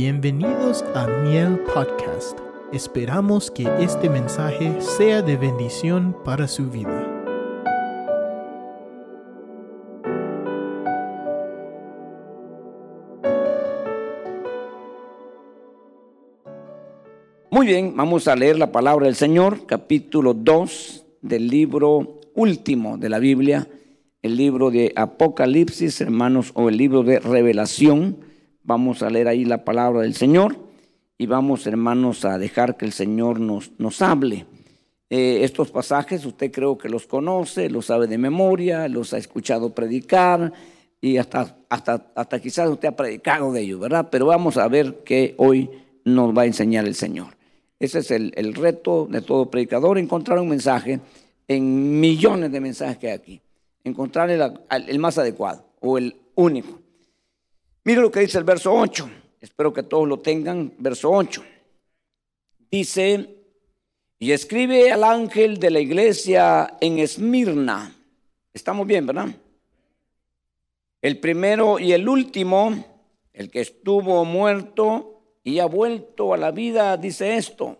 Bienvenidos a Miel Podcast. Esperamos que este mensaje sea de bendición para su vida. Muy bien, vamos a leer la palabra del Señor, capítulo 2 del libro último de la Biblia, el libro de Apocalipsis, hermanos, o el libro de Revelación Vamos a leer ahí la palabra del Señor y vamos, hermanos, a dejar que el Señor nos, nos hable. Eh, estos pasajes usted creo que los conoce, los sabe de memoria, los ha escuchado predicar y hasta, hasta, hasta quizás usted ha predicado de ellos, ¿verdad? Pero vamos a ver qué hoy nos va a enseñar el Señor. Ese es el, el reto de todo predicador, encontrar un mensaje en millones de mensajes que hay aquí. Encontrar el, el más adecuado o el único. Mire lo que dice el verso 8. Espero que todos lo tengan. Verso 8. Dice, y escribe al ángel de la iglesia en Esmirna. Estamos bien, ¿verdad? El primero y el último, el que estuvo muerto y ha vuelto a la vida, dice esto.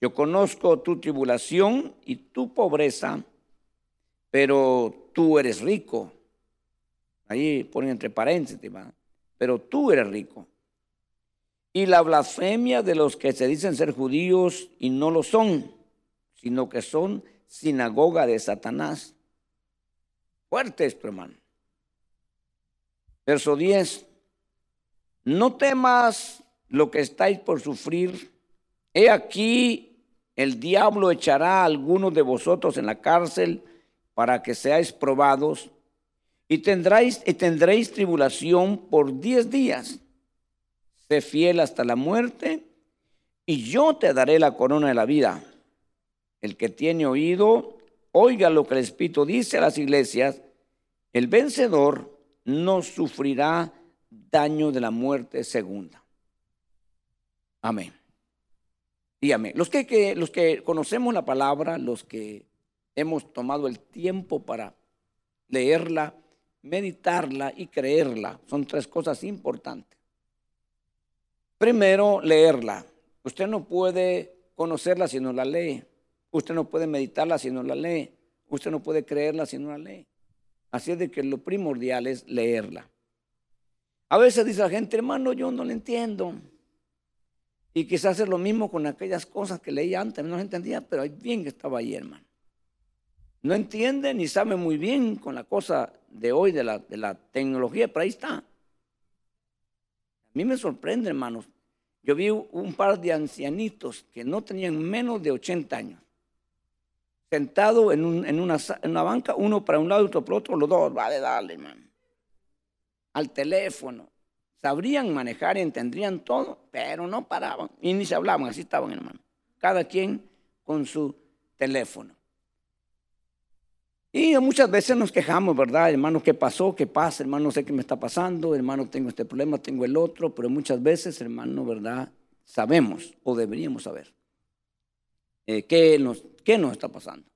Yo conozco tu tribulación y tu pobreza, pero tú eres rico. Ahí ponen entre paréntesis, pero tú eres rico. Y la blasfemia de los que se dicen ser judíos y no lo son, sino que son sinagoga de Satanás. Fuerte esto, hermano. Verso 10. No temas lo que estáis por sufrir. He aquí, el diablo echará a algunos de vosotros en la cárcel para que seáis probados y tendréis, y tendréis tribulación por diez días. Sé fiel hasta la muerte y yo te daré la corona de la vida. El que tiene oído, oiga lo que el Espíritu dice a las iglesias. El vencedor no sufrirá daño de la muerte segunda. Amén. Y amén. Los que, los que conocemos la palabra, los que hemos tomado el tiempo para leerla, meditarla y creerla. Son tres cosas importantes. Primero, leerla. Usted no puede conocerla si no la lee. Usted no puede meditarla si no la lee. Usted no puede creerla si no la lee. Así es de que lo primordial es leerla. A veces dice la gente, hermano, yo no la entiendo. Y quizás es lo mismo con aquellas cosas que leí antes, no las entendía, pero bien que estaba ahí, hermano. No entiende ni sabe muy bien con la cosa de hoy, de la, de la tecnología, pero ahí está. A mí me sorprende, hermanos. Yo vi un par de ancianitos que no tenían menos de 80 años, sentados en, una, en, una, banca, uno para un lado y otro para otro, los dos, vale, dale, hermano. Al teléfono. Sabrían manejar entendrían todo, pero no paraban y ni se hablaban, así estaban, hermano. Cada quien con su teléfono. Y muchas veces nos quejamos, ¿verdad? Hermano, ¿qué pasó? ¿Qué pasa? Hermano, no sé qué me está pasando. Hermano, tengo este problema, tengo el otro. Pero muchas veces, hermano, ¿verdad? Sabemos o deberíamos saber eh, qué, nos, qué nos está pasando.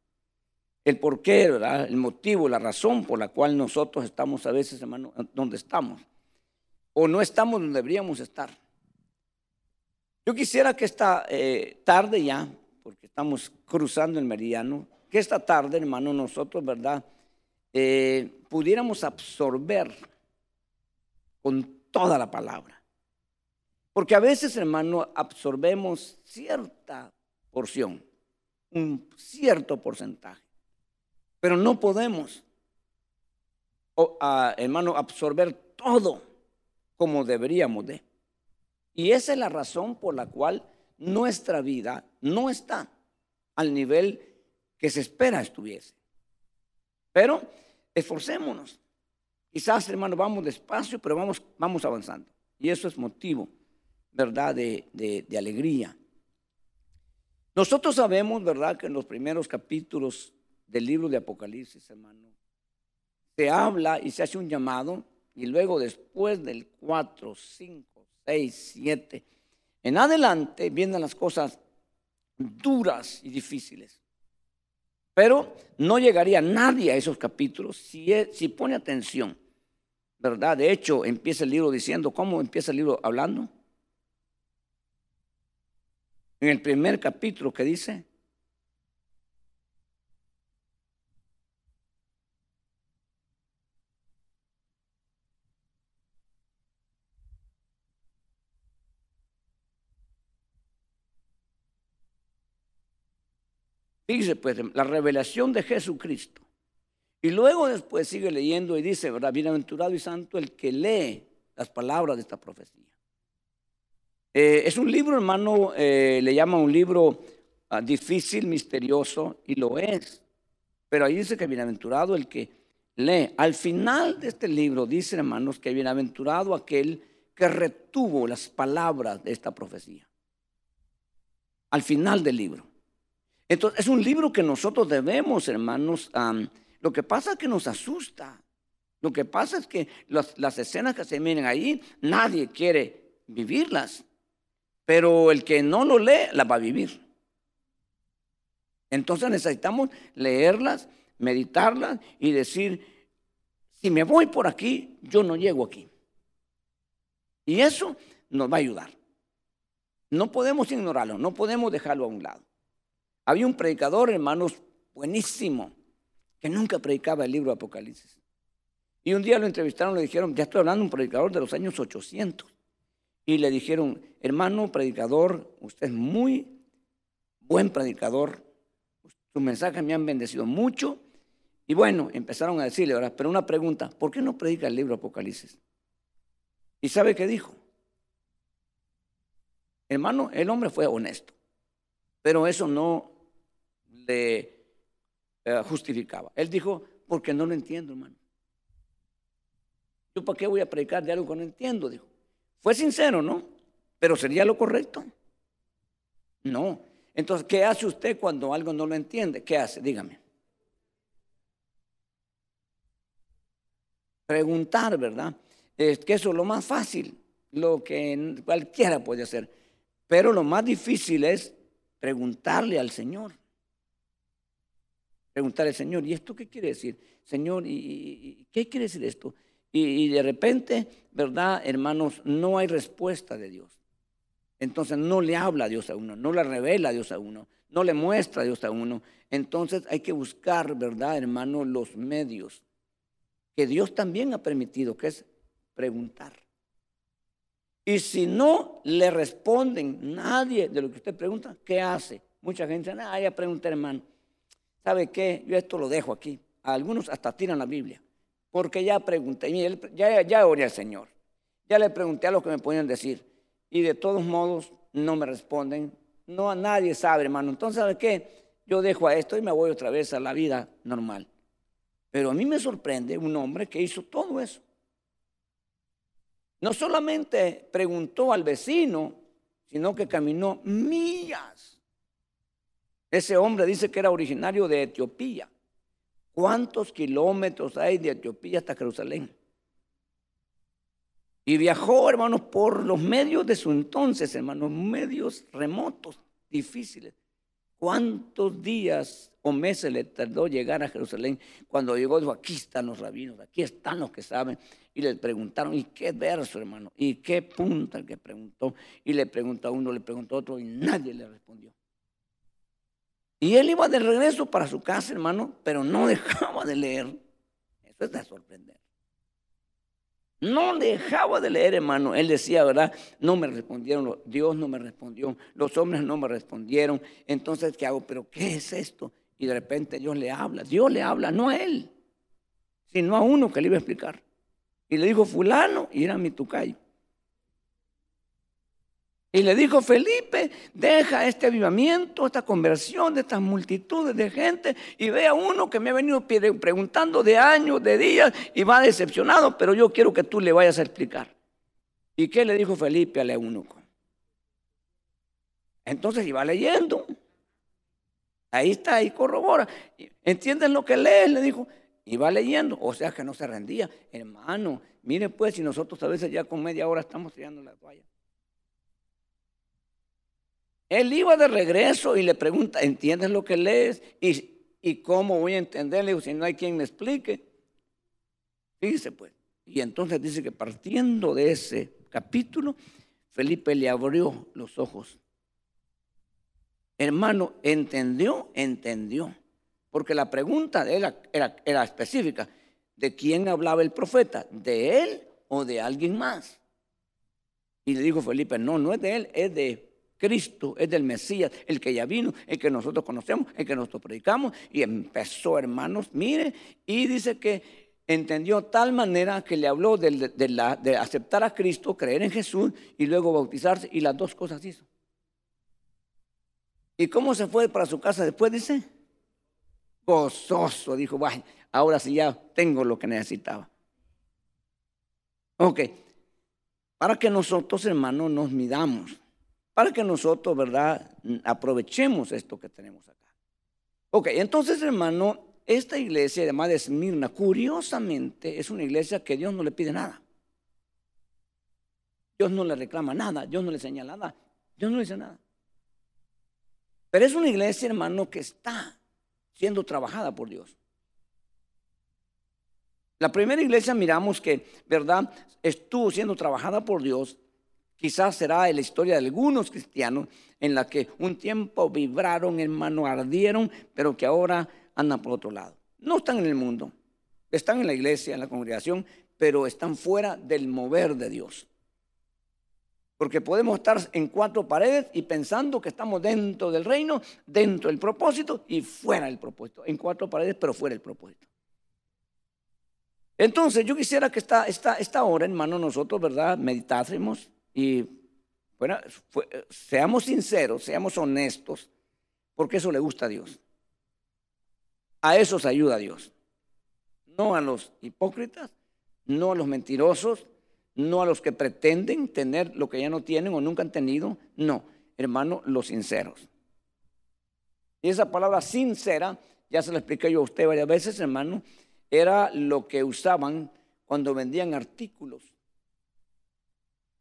El por qué, ¿verdad? El motivo, la razón por la cual nosotros estamos a veces, hermano, donde estamos. O no estamos donde deberíamos estar. Yo quisiera que esta eh, tarde ya, porque estamos cruzando el meridiano, que esta tarde, hermano, nosotros, ¿verdad? Eh, pudiéramos absorber con toda la palabra. Porque a veces, hermano, absorbemos cierta porción, un cierto porcentaje, pero no podemos, hermano, absorber todo como deberíamos de. Y esa es la razón por la cual nuestra vida no está al nivel que se espera estuviese. Pero esforcémonos. Quizás, hermano, vamos despacio, pero vamos, vamos avanzando. Y eso es motivo, ¿verdad?, de, de alegría. Nosotros sabemos, ¿verdad?, que en los primeros capítulos del libro de Apocalipsis, hermano, se habla y se hace un llamado, y luego después del 4, 5, 6, 7, en adelante vienen las cosas duras y difíciles. Pero no llegaría nadie a esos capítulos si, si pone atención. ¿verdad? De hecho, empieza el libro diciendo, ¿cómo empieza el libro hablando? En el primer capítulo que dice, Dice pues la revelación de Jesucristo. Y luego después sigue leyendo y dice. Bienaventurado y santo el que lee las palabras de esta profecía. Eh, es un libro, hermano, eh, le llama un libro ah, difícil, misterioso, y lo es. Pero ahí dice que bienaventurado el que lee. Al final de este libro dice, hermanos, que bienaventurado aquel que retuvo las palabras de esta profecía. Al final del libro. Entonces, es un libro que nosotros debemos, hermanos, lo que pasa es que nos asusta. Lo que pasa es que las, escenas que se miren ahí, nadie quiere vivirlas. Pero el que no lo lee, las va a vivir. Entonces necesitamos leerlas, meditarlas y decir, si me voy por aquí, yo no llego aquí. Y eso nos va a ayudar. No podemos ignorarlo, no podemos dejarlo a un lado. Había un predicador, hermanos, buenísimo, que nunca predicaba el libro de Apocalipsis. Y un día lo entrevistaron, le dijeron, ya estoy hablando de un predicador de los años 800. Y le dijeron, hermano predicador, usted es muy buen predicador, sus mensajes me han bendecido mucho. Y bueno, empezaron a decirle, ahora, pero una pregunta, ¿por qué no predica el libro de Apocalipsis? ¿Y sabe qué dijo? Hermano, el hombre fue honesto, pero eso no eh, justificaba. Él dijo, porque no lo entiendo, hermano. ¿Yo para qué voy a predicar de algo que no entiendo? Dijo. Fue sincero, ¿no? Pero sería lo correcto. No. Entonces, ¿qué hace usted cuando algo no lo entiende? ¿Qué hace? Dígame. Preguntar, ¿verdad? Es que eso es lo más fácil, lo que cualquiera puede hacer. Pero lo más difícil es preguntarle al Señor preguntar al Señor, ¿y esto qué quiere decir? Señor, ¿y, qué quiere decir esto? Y, de repente, ¿verdad, hermanos? No hay respuesta de Dios. Entonces no le habla a Dios a uno, no le revela a Dios a uno, no le muestra a Dios a uno. Entonces hay que buscar, ¿verdad, hermano? Los medios que Dios también ha permitido, que es preguntar. Y si no le responden nadie de lo que usted pregunta, ¿qué hace? Mucha gente dice, ah, ya pregunté, hermano. ¿Sabe qué? Yo esto lo dejo aquí. algunos hasta tiran la Biblia. Porque ya pregunté, ya, ya oré al Señor. Ya le pregunté a lo que me podían decir. Y de todos modos no me responden. No a nadie sabe, hermano. Entonces, ¿sabe qué? Yo dejo a esto y me voy otra vez a la vida normal. Pero a mí me sorprende un hombre que hizo todo eso. No solamente preguntó al vecino, sino que caminó millas ese hombre dice que era originario de Etiopía. ¿Cuántos kilómetros hay de Etiopía hasta Jerusalén? Y viajó, hermanos, por los medios de su entonces, hermanos, medios remotos, difíciles. ¿Cuántos días o meses le tardó llegar a Jerusalén? Cuando llegó, dijo, aquí están los rabinos, aquí están los que saben. Y le preguntaron, ¿y qué verso, hermano? ¿Y qué punta el que preguntó? Y le preguntó a uno, le preguntó a otro, y nadie le respondió. Y él iba de regreso para su casa, hermano, pero no dejaba de leer. Eso es de sorprender. No dejaba de leer, hermano. Él decía, ¿verdad? No me respondieron, Dios no me respondió, los hombres no me respondieron. Entonces, ¿qué hago? ¿Pero qué es esto? Y de repente Dios le habla. Dios le habla, no a él, sino a uno que le iba a explicar. Y le dijo, fulano, y era mi tucayo. Y le dijo, Felipe, deja este avivamiento, esta conversión de estas multitudes de gente y ve a uno que me ha venido preguntando de años, de días y va decepcionado, pero yo quiero que tú le vayas a explicar. ¿Y qué le dijo Felipe al eunuco? Entonces iba leyendo. Ahí está, ahí corrobora. ¿Entienden lo que lees? Le dijo. Iba leyendo, o sea que no se rendía. Hermano, mire pues si nosotros a veces ya con media hora estamos tirando la toalla. Él iba de regreso y le pregunta, ¿entiendes lo que lees? ¿Y, cómo voy a entenderle si no hay quien me explique? Fíjese pues. Y entonces dice que partiendo de ese capítulo, Felipe le abrió los ojos. Hermano, ¿entendió? Entendió. Porque la pregunta era, era, específica. ¿De quién hablaba el profeta? ¿De él o de alguien más? Y le dijo Felipe, no, no es de él, es de Cristo, es del Mesías, el que ya vino, el que nosotros conocemos, el que nosotros predicamos. Y empezó, hermanos, mire, y dice que entendió tal manera que le habló de, de, aceptar a Cristo, creer en Jesús y luego bautizarse, y las dos cosas hizo. ¿Y cómo se fue para su casa después? Dice, gozoso, dijo, vaya, ahora sí ya tengo lo que necesitaba. Ok, para que nosotros, hermanos, nos midamos, para que nosotros, ¿verdad?, aprovechemos esto que tenemos acá. Ok, entonces, hermano, esta iglesia, además de Esmirna, curiosamente es una iglesia que Dios no le pide nada. Dios no le reclama nada, Dios no le señala nada, Dios no le dice nada. Pero es una iglesia, hermano, que está siendo trabajada por Dios. La primera iglesia miramos que, ¿verdad? Estuvo siendo trabajada por Dios. Quizás será en la historia de algunos cristianos en la que un tiempo vibraron, hermano, ardieron, pero que ahora andan por otro lado. No están en el mundo, están en la iglesia, en la congregación, pero están fuera del mover de Dios. Porque podemos estar en cuatro paredes y pensando que estamos dentro del reino, dentro del propósito y fuera del propósito. En cuatro paredes, pero fuera del propósito. Entonces, yo quisiera que esta, esta, esta hora, hermano, nosotros, ¿verdad?, meditásemos y bueno, seamos sinceros, seamos honestos, porque eso le gusta a Dios. A esos ayuda Dios. No a los hipócritas, no a los mentirosos, no a los que pretenden tener lo que ya no tienen o nunca han tenido. No, hermano, los sinceros. Y esa palabra sincera, ya se la expliqué yo a usted varias veces, hermano, era lo que usaban cuando vendían artículos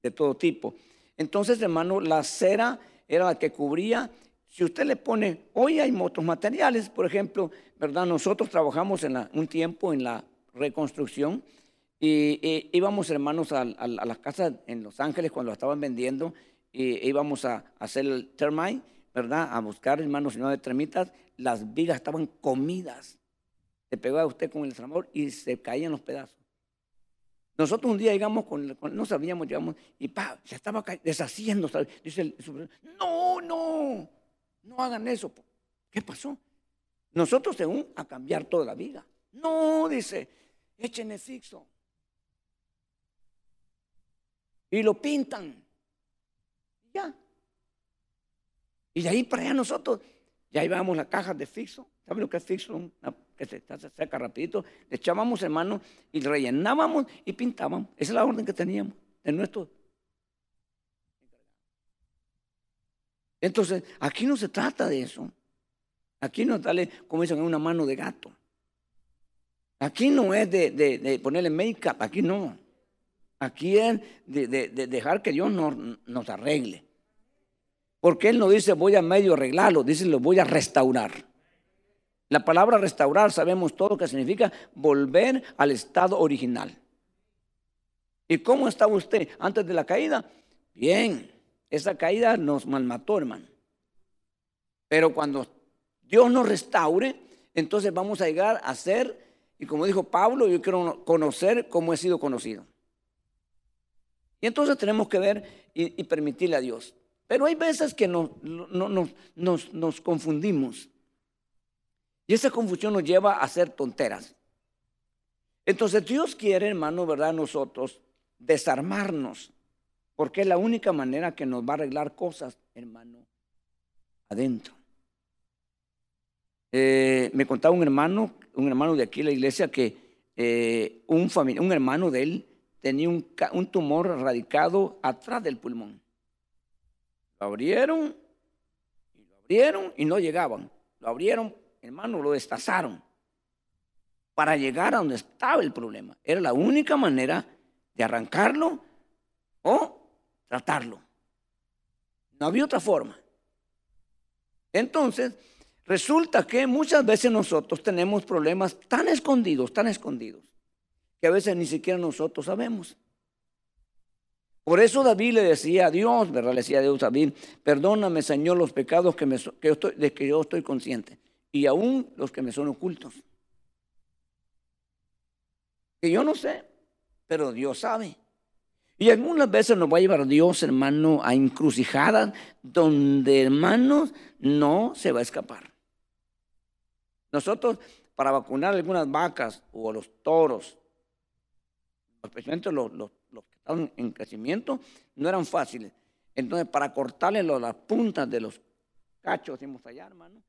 de todo tipo. Entonces, hermano, la cera era la que cubría si usted le pone, hoy hay motos materiales, por ejemplo, ¿verdad? Nosotros trabajamos en un tiempo en la reconstrucción y, íbamos, hermanos, a, las casas en Los Ángeles cuando estaban vendiendo y íbamos a, hacer el termite, ¿verdad? A buscar, hermanos, no de termitas, las vigas estaban comidas. Se pegaba usted con el tramor y se caían los pedazos. Nosotros un día llegamos con, no sabíamos, llegamos y pa, se estaba deshaciendo. Dice el, no, no, no hagan eso. ¿Qué pasó? Nosotros según a cambiar toda la vida. No, dice, échenle fixo. Y lo pintan. Ya. Y de ahí para allá nosotros, ya llevábamos la caja de fixo. ¿Saben lo que es fixo? Que se, seca rapidito. Le echábamos hermano y rellenábamos y pintábamos. Esa es la orden que teníamos en nuestro Entonces, aquí no se trata de eso. Aquí no es darle, como dicen, una mano de gato. Aquí no es de, ponerle make-up, aquí no. Aquí es de, dejar que Dios nos, nos arregle. Porque Él no dice voy a medio arreglarlo, dice lo voy a restaurar. La palabra restaurar sabemos todo que significa volver al estado original. ¿Y cómo estaba usted antes de la caída? Bien. Esa caída nos malmató, hermano. Pero cuando Dios nos restaure, entonces vamos a llegar a ser, y como dijo Pablo, yo quiero conocer cómo he sido conocido. Y entonces tenemos que ver y, permitirle a Dios. Pero hay veces que nos, nos, nos confundimos. Y esa confusión nos lleva a hacer tonteras. Entonces Dios quiere, hermano, ¿verdad? Nosotros desarmarnos porque es la única manera que nos va a arreglar cosas, hermano, adentro. Eh, me contaba un hermano, un hermano de aquí la iglesia, que eh, un, un hermano de él tenía un, un tumor radicado atrás del pulmón. Lo abrieron, y lo abrieron y no llegaban. Lo abrieron, hermano, lo destazaron para llegar a donde estaba el problema. Era la única manera de arrancarlo o tratarlo. No había otra forma. Entonces, resulta que muchas veces nosotros tenemos problemas tan escondidos, tan escondidos, que a veces ni siquiera nosotros sabemos. Por eso David le decía a Dios, ¿verdad? Le decía a Dios David, perdóname Señor los pecados que de que yo estoy consciente y aún los que me son ocultos. Que yo no sé, pero Dios sabe. Y algunas veces nos va a llevar Dios, hermano, a encrucijadas donde, hermanos, no se va a escapar. Nosotros, para vacunar algunas vacas o los toros, especialmente los, los, los que estaban en crecimiento, no eran fáciles. Entonces, para cortarle las puntas de los cachos, decimos allá, hermano,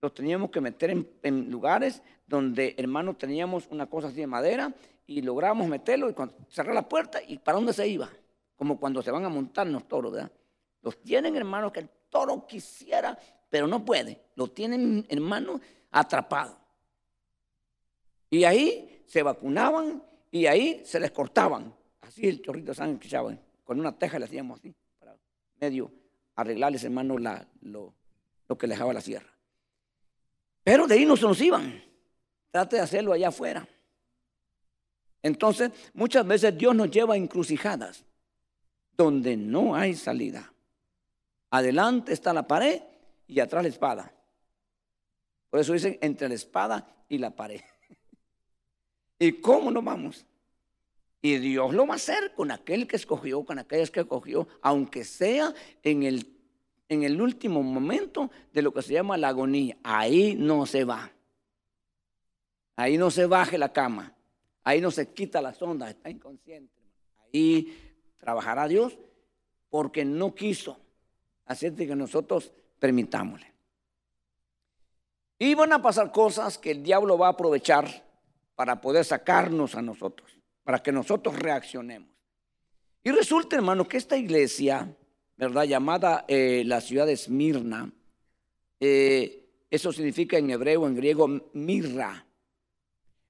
los teníamos que meter en, lugares donde, hermano, teníamos una cosa así de madera y logramos meterlo y cerrar la puerta y para dónde se iba. Como cuando se van a montar los toros, ¿verdad? Los tienen, hermano, que el toro quisiera, pero no puede. Lo tienen, hermano, atrapado. Y ahí se vacunaban y ahí se les cortaban. Así el chorrito de sangre que echaban. Con una teja le hacíamos así, para medio arreglarles, hermano, la, lo, lo que le dejaba la sierra. Pero de ahí no se nos iban. Trate de hacerlo allá afuera. Entonces, muchas veces Dios nos lleva a encrucijadas donde no hay salida. Adelante está la pared y atrás la espada. Por eso dicen entre la espada y la pared. ¿Y cómo nos vamos? Y Dios lo va a hacer con aquel que escogió, con aquellas que escogió, aunque sea en el en el último momento de lo que se llama la agonía. Ahí no se va. Ahí no se baje la cama. Ahí no se quita la sonda, está inconsciente. Ahí trabajará Dios porque no quiso. Así que nosotros permitámosle. Y van a pasar cosas que el diablo va a aprovechar para poder sacarnos a nosotros, para que nosotros reaccionemos. Y resulta, hermano, que esta iglesia ¿verdad? Llamada eh, la ciudad de Esmirna. Eh, eso significa en hebreo, en griego, mirra.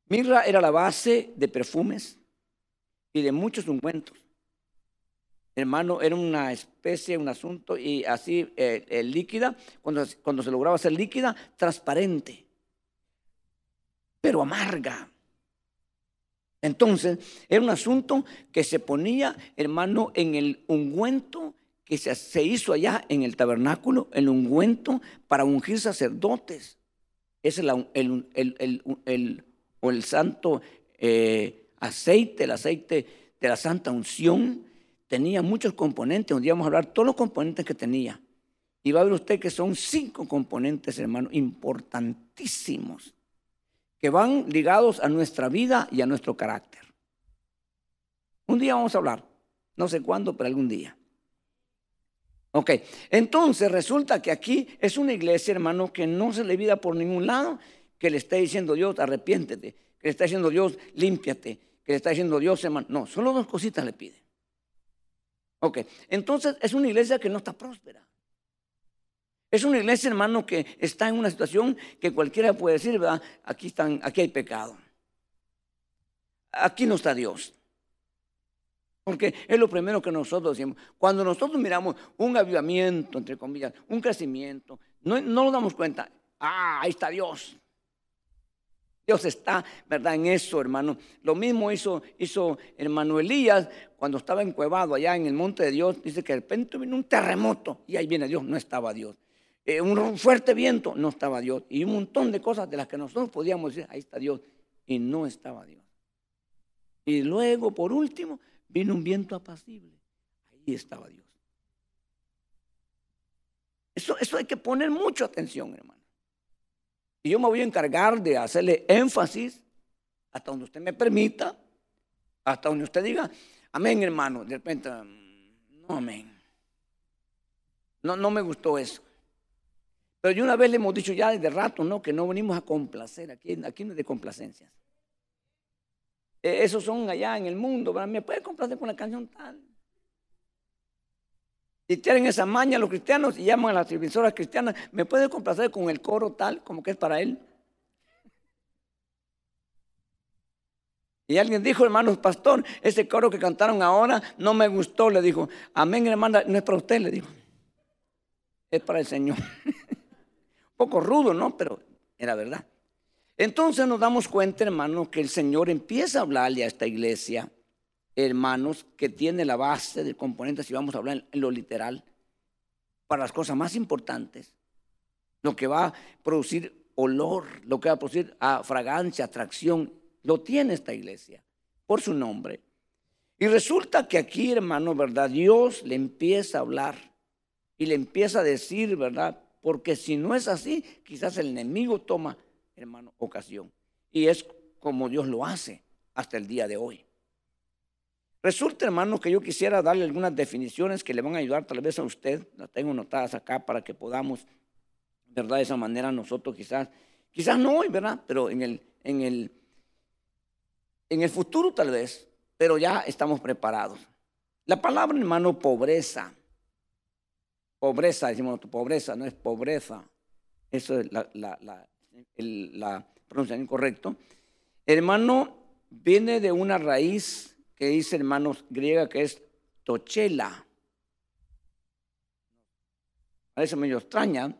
Mirra era la base de perfumes y de muchos ungüentos. Hermano, era una especie, un asunto, y así eh, líquida, cuando, cuando se lograba ser líquida, transparente, pero amarga. Entonces, era un asunto que se ponía, hermano, en el ungüento que se, hizo allá en el tabernáculo, el ungüento para ungir sacerdotes. Es el, el, o el santo eh, aceite, el aceite de la santa unción. Tenía muchos componentes, donde íbamos a hablar todos los componentes que tenía. Y va a ver usted que son cinco componentes, hermano, importantísimos, que van ligados a nuestra vida y a nuestro carácter. Un día vamos a hablar, no sé cuándo, pero algún día. Ok, entonces resulta que aquí es una iglesia, hermano, que no se le vida por ningún lado, que le está diciendo Dios, arrepiéntete, que le está diciendo Dios, límpiate, que le está diciendo Dios, hermano. No, solo dos cositas le pide. Ok, entonces es una iglesia que no está próspera. Es una iglesia, hermano, que está en una situación que cualquiera puede decir, ¿verdad? Aquí, están, aquí hay pecado. Aquí no está Dios. Porque es lo primero que nosotros decimos. Cuando nosotros miramos un avivamiento, entre comillas, un crecimiento, no, nos damos cuenta, ah, ahí está Dios. Dios está, ¿verdad? En eso, hermano. Lo mismo hizo, hizo hermano Elías cuando estaba encuevado allá en el monte de Dios. Dice que de repente vino un terremoto y ahí viene Dios, no estaba Dios. Eh, un fuerte viento, no estaba Dios. Y un montón de cosas de las que nosotros podíamos decir, ahí está Dios. Y no estaba Dios. Y luego, por último, vino un viento apacible. Ahí estaba Dios. Eso, eso hay que poner mucha atención, hermano. Y yo me voy a encargar de hacerle énfasis hasta donde usted me permita, hasta donde usted diga, amén, hermano. De repente, mm, no, amén. No, no me gustó eso. Pero yo una vez le hemos dicho ya desde rato, ¿no? Que no venimos a complacer, aquí, aquí no es de complacencias. Eh, esos son allá en el mundo, ¿Me puede complacer con la canción tal? Y tienen esa maña los cristianos y llaman a las televisoras cristianas, ¿me puede complacer con el coro tal como que es para él? Y alguien dijo, hermanos, pastor, ese coro que cantaron ahora no me gustó. Le dijo, amén, hermana, no es para usted, le dijo. Es para el Señor. Un poco rudo, ¿no? Pero era verdad. Entonces nos damos cuenta, hermanos, que el Señor empieza a hablarle a esta iglesia, hermanos, que tiene la base del componente, si vamos a hablar en lo literal, para las cosas más importantes, lo que va a producir olor, lo que va a producir a fragancia, atracción, lo tiene esta iglesia por su nombre. Y resulta que aquí, hermano, ¿verdad? Dios le empieza a hablar y le empieza a decir, ¿verdad? Porque si no es así, quizás el enemigo toma, hermano, ocasión. Y es como Dios lo hace hasta el día de hoy. Resulta, hermano, que yo quisiera darle algunas definiciones que le van a ayudar tal vez a usted. Las tengo notadas acá para que podamos, ¿verdad? De esa manera nosotros quizás, quizás no hoy, ¿verdad? Pero en el, en el, en el futuro tal vez, pero ya estamos preparados. La palabra, hermano, pobreza. Pobreza, decimos pobreza, no es pobreza. Eso es la, la, la, la pronunciación correcto. Hermano, viene de una raíz que dice, hermanos, griega que es tochela. Parece medio extraña,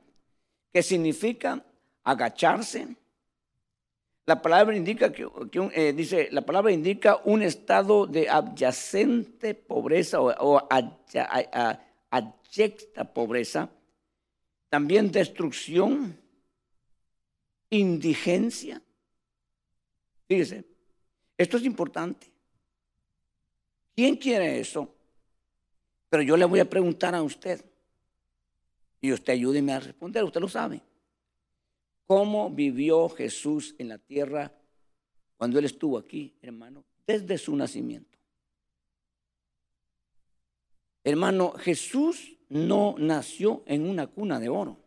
que significa agacharse. La palabra indica que, eh, dice, la palabra indica un estado de adyacente pobreza o, o pobreza, también destrucción, indigencia. Fíjese, esto es importante. ¿Quién quiere eso? Pero yo le voy a preguntar a usted. Y usted ayúdeme a responder, usted lo sabe. ¿Cómo vivió Jesús en la tierra cuando Él estuvo aquí, hermano? Desde su nacimiento. Hermano, Jesús no nació en una cuna de oro.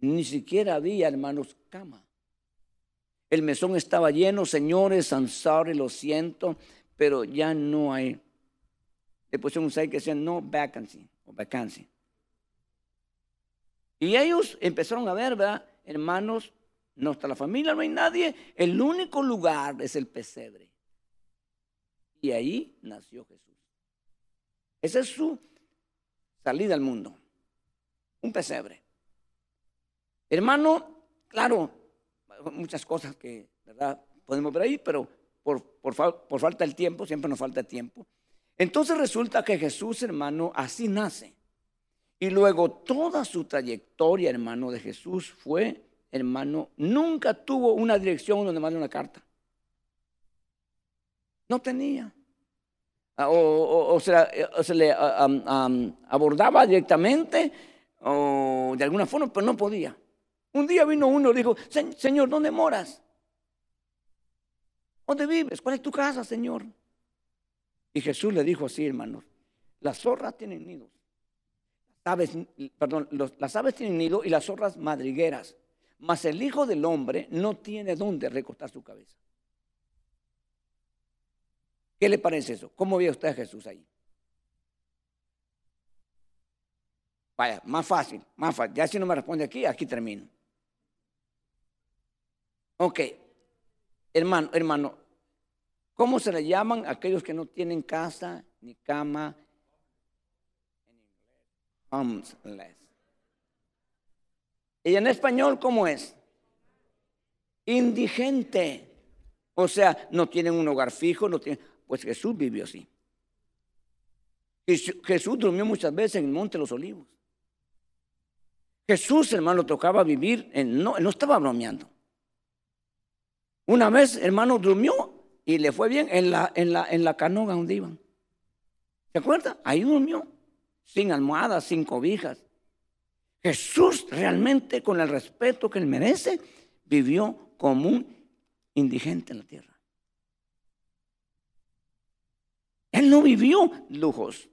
Ni siquiera había, hermanos, cama. El mesón estaba lleno, señores, I'm sorry, lo siento pero ya no hay. Le pusieron un site que decía no vacancy o vacancy. Y ellos empezaron a ver, ¿verdad? Hermanos, no está la familia, no hay nadie. El único lugar es el pesebre. Y ahí nació Jesús. Esa es su salida al mundo. Un pesebre. Hermano, claro, muchas cosas que. Podemos ver ahí, pero por, por, falta del tiempo, siempre nos falta tiempo. Entonces resulta que Jesús, hermano, así nace. Y luego toda su trayectoria, hermano, de Jesús fue, hermano, nunca tuvo una dirección donde mande una carta. No tenía. Ah, o, se, le abordaba directamente o de alguna forma, pero no podía. Un día vino uno y dijo, Señor, ¿dónde moras? ¿Dónde vives? ¿Cuál es tu casa, Señor? Y Jesús le dijo así, hermanos, las zorras tienen nidos. Aves, perdón, las aves tienen nido y las zorras madrigueras. Mas el Hijo del Hombre no tiene dónde recostar su cabeza. ¿Qué le parece eso? ¿Cómo ve usted a Jesús ahí? Vaya, más fácil, más fácil. Ya si no me responde aquí, aquí termino. Ok, hermano, hermano, ¿Cómo se le llaman aquellos que no tienen casa ni cama? Homeless. ¿Y en español cómo es? Indigente. O sea, no tienen un hogar fijo, no tienen... Pues Jesús vivió así. Jesús durmió muchas veces en el Monte de los Olivos. Jesús, hermano, tocaba vivir, en, no, no estaba bromeando. Una vez, hermano, durmió y le fue bien en la, en la, en la canoga donde iban. ¿Se acuerda? Ahí durmió, sin almohadas, sin cobijas. Jesús realmente, con el respeto que él merece, vivió como un indigente en la tierra. Él no vivió lujos.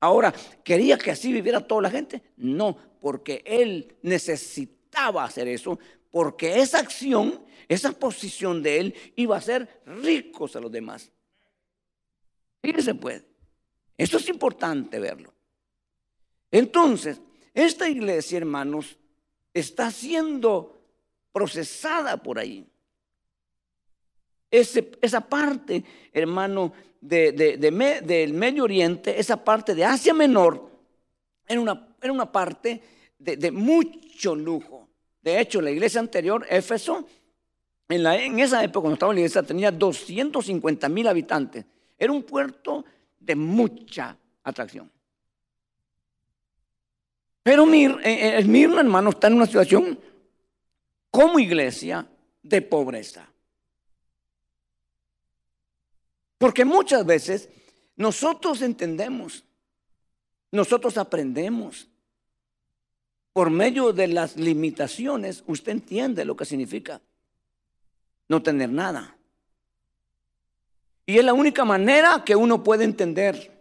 Ahora, ¿quería que así viviera toda la gente? No, porque él necesitaba hacer eso, porque esa acción esa posición de él iba a hacer ricos a los demás. Fíjese pues, esto es importante verlo. Entonces, esta iglesia, hermanos, está siendo procesada por ahí. esa parte, hermano, de, del Medio Oriente, esa parte de Asia Menor, era una, era una parte de, mucho lujo. De hecho, la iglesia anterior, Éfeso, en, esa época, cuando estaba en la iglesia, tenía 250 mil habitantes. Era un puerto de mucha atracción. Pero Mir, eh, eh, Mirna, hermano, está en una situación como iglesia de pobreza. Porque muchas veces nosotros entendemos, nosotros aprendemos. Por medio de las limitaciones, usted entiende lo que significa no tener nada. Y es la única manera que uno puede entender.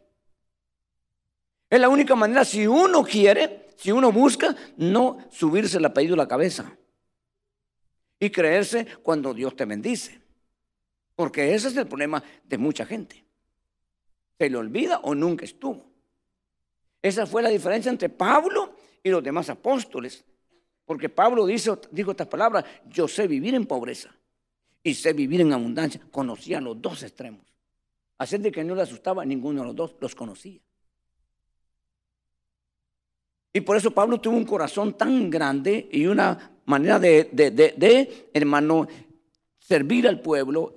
Es la única manera, si uno quiere, si uno busca, no subirse el apellido a la cabeza y creerse cuando Dios te bendice. Porque ese es el problema de mucha gente. Se le olvida o nunca estuvo. Esa fue la diferencia entre Pablo y los demás apóstoles. Porque Pablo dijo estas palabras, yo sé vivir en pobreza y sé vivir en abundancia. Conocía los dos extremos. Así de que no le asustaba, ninguno de los dos los conocía. Y por eso Pablo tuvo un corazón tan grande y una manera de, de, de, hermano, servir al pueblo,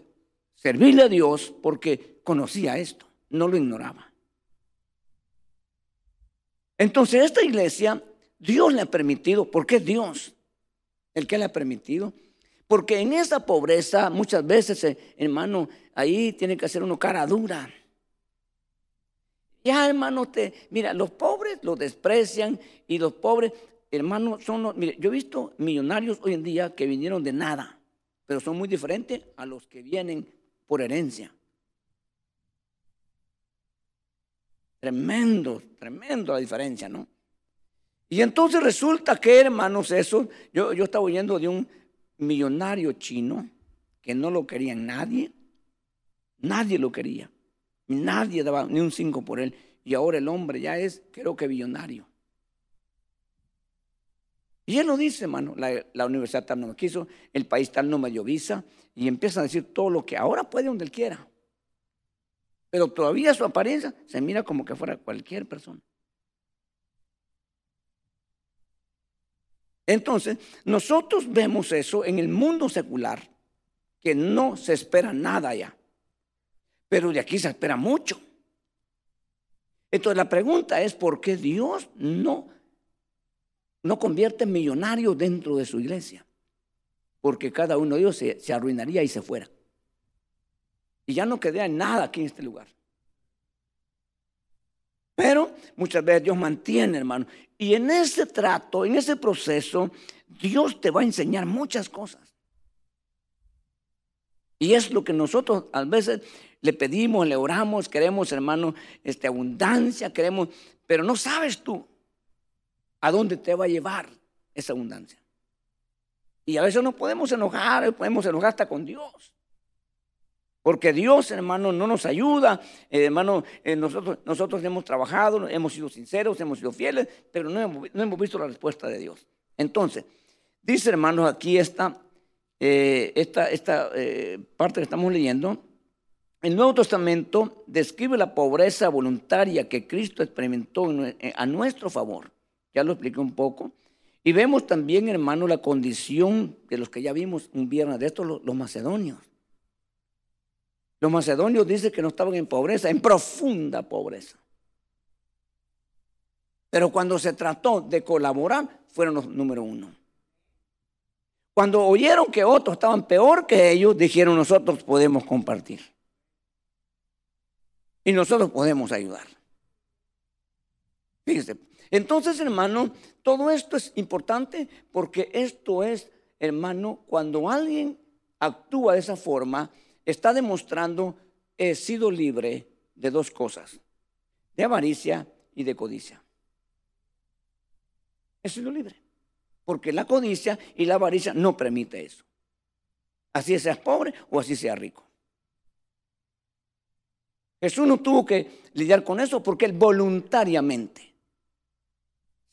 servirle a Dios, porque conocía esto, no lo ignoraba. Entonces, esta iglesia, Dios le ha permitido, porque es Dios el que le ha permitido, porque en esa pobreza muchas veces, eh, hermano, ahí tiene que hacer uno cara dura. Ya, hermano, te, mira, los pobres los desprecian y los pobres, hermano, son los, mire, yo he visto millonarios hoy en día que vinieron de nada, pero son muy diferentes a los que vienen por herencia. Tremendo, tremendo la diferencia, ¿no? Y entonces resulta que, hermanos, eso, yo, yo estaba oyendo de un millonario chino que no lo quería nadie, nadie lo quería. Nadie daba ni un cinco por él. Y ahora el hombre ya es, creo que, billonario. Y él lo dice, hermano, la, universidad tal no me quiso, el país tal no me dio visa, y empieza a decir todo lo que ahora puede donde él quiera. Pero todavía su apariencia se mira como que fuera cualquier persona. Entonces, nosotros vemos eso en el mundo secular, que no se espera nada ya. Pero de aquí se espera mucho. Entonces la pregunta es, ¿por qué Dios no, no convierte millonario dentro de su iglesia? Porque cada uno de ellos se, arruinaría y se fuera. Y ya no queda nada aquí en este lugar. Pero muchas veces Dios mantiene, hermano. Y en ese trato, en ese proceso, Dios te va a enseñar muchas cosas. Y es lo que nosotros a veces le pedimos, le oramos, queremos, hermano, este, abundancia, queremos, pero no sabes tú a dónde te va a llevar esa abundancia. Y a veces no podemos enojar, podemos enojar hasta con Dios. Porque Dios, hermano, no nos ayuda. Eh, hermano, eh, nosotros, nosotros hemos trabajado, hemos sido sinceros, hemos sido fieles, pero no hemos, visto la respuesta de Dios. Entonces, dice, hermanos, aquí esta, eh, esta, esta parte que estamos leyendo, el Nuevo Testamento describe la pobreza voluntaria que Cristo experimentó eh, a nuestro favor. Ya lo expliqué un poco. Y vemos también, hermano, la condición de los que ya vimos un viernes de estos, los, macedonios. Los macedonios dicen que no estaban en pobreza, en profunda pobreza. Pero cuando se trató de colaborar, fueron los número uno. Cuando oyeron que otros estaban peor que ellos, dijeron nosotros podemos compartir. Y nosotros podemos ayudar. Fíjense. Entonces, hermano, todo esto es importante porque esto es, hermano, cuando alguien actúa de esa forma, está demostrando he sido libre de dos cosas, de avaricia y de codicia. He sido libre, porque la codicia y la avaricia no permite eso. Así seas pobre o así sea rico. Jesús no tuvo que lidiar con eso porque él voluntariamente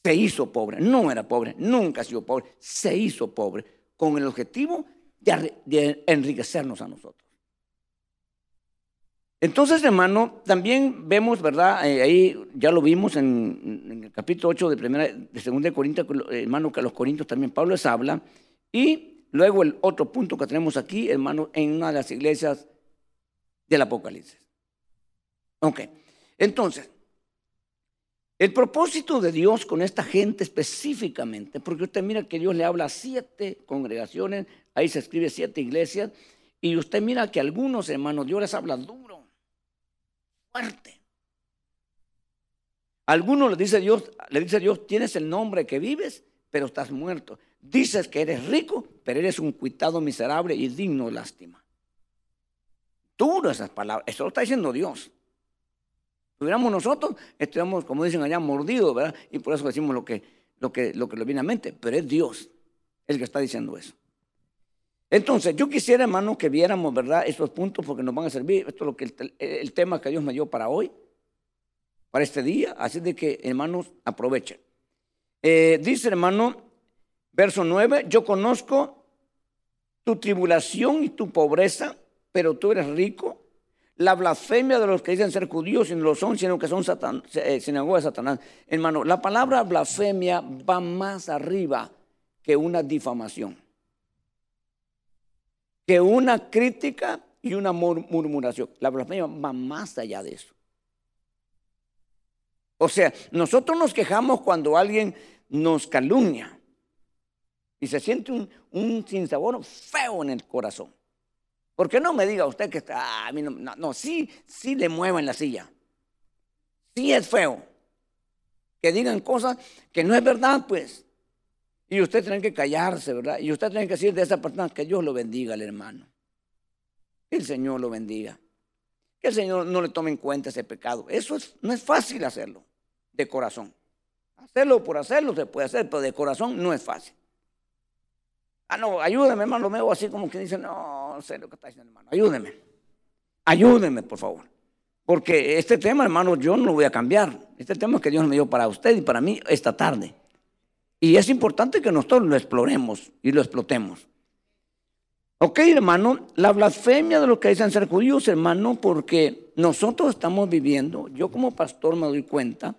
se hizo pobre. No era pobre, nunca ha sido pobre, se hizo pobre con el objetivo de, enriquecernos a nosotros. Entonces, hermano, también vemos, ¿verdad? Eh, ahí ya lo vimos en, el capítulo 8 de, de 2 de Corintios, hermano, que a los Corintios también Pablo les habla. Y luego el otro punto que tenemos aquí, hermano, en una de las iglesias del Apocalipsis. Ok, entonces, el propósito de Dios con esta gente específicamente, porque usted mira que Dios le habla a siete congregaciones, ahí se escribe siete iglesias, y usted mira que algunos hermanos Dios les habla duro, fuerte. Algunos le dice Dios, le dice Dios, tienes el nombre que vives, pero estás muerto. Dices que eres rico, pero eres un cuitado miserable y digno de lástima. Duro esas palabras, eso lo está diciendo Dios estuviéramos nosotros, estuviéramos, como dicen allá, mordidos, ¿verdad? Y por eso decimos lo que, lo que, lo que le viene a mente. Pero es Dios el que está diciendo eso. Entonces, yo quisiera, hermano, que viéramos, ¿verdad?, estos puntos porque nos van a servir. Esto es lo que el, tema que Dios me dio para hoy, para este día. Así de que, hermanos, aprovechen. Eh, dice, hermano, verso 9, yo conozco tu tribulación y tu pobreza, pero tú eres rico la blasfemia de los que dicen ser judíos y no lo son, sino que son eh, sinagoga de Satanás. Hermano, la palabra blasfemia va más arriba que una difamación, que una crítica y una murmuración. La blasfemia va más allá de eso. O sea, nosotros nos quejamos cuando alguien nos calumnia y se siente un, un sinsabor feo en el corazón. Porque no me diga usted que está, ah, a mí no, no, sí, sí le mueva en la silla. Sí es feo. Que digan cosas que no es verdad, pues. Y usted tiene que callarse, ¿verdad? Y usted tiene que decir de esa persona que Dios lo bendiga al hermano. Que el Señor lo bendiga. Que el Señor no le tome en cuenta ese pecado. Eso no es fácil hacerlo de corazón. Hacerlo por hacerlo se puede hacer, pero de corazón no es fácil. Ah, no, ayúdeme, hermano, lo veo así como que dice, no, no sé lo que está diciendo, hermano. Ayúdeme. Ayúdeme, por favor. Porque este tema, hermano, yo no lo voy a cambiar. Este tema es que Dios me dio para usted y para mí esta tarde. Y es importante que nosotros lo exploremos y lo explotemos. Ok, hermano, la blasfemia de lo que dicen ser judíos, hermano, porque nosotros estamos viviendo, yo como pastor me doy cuenta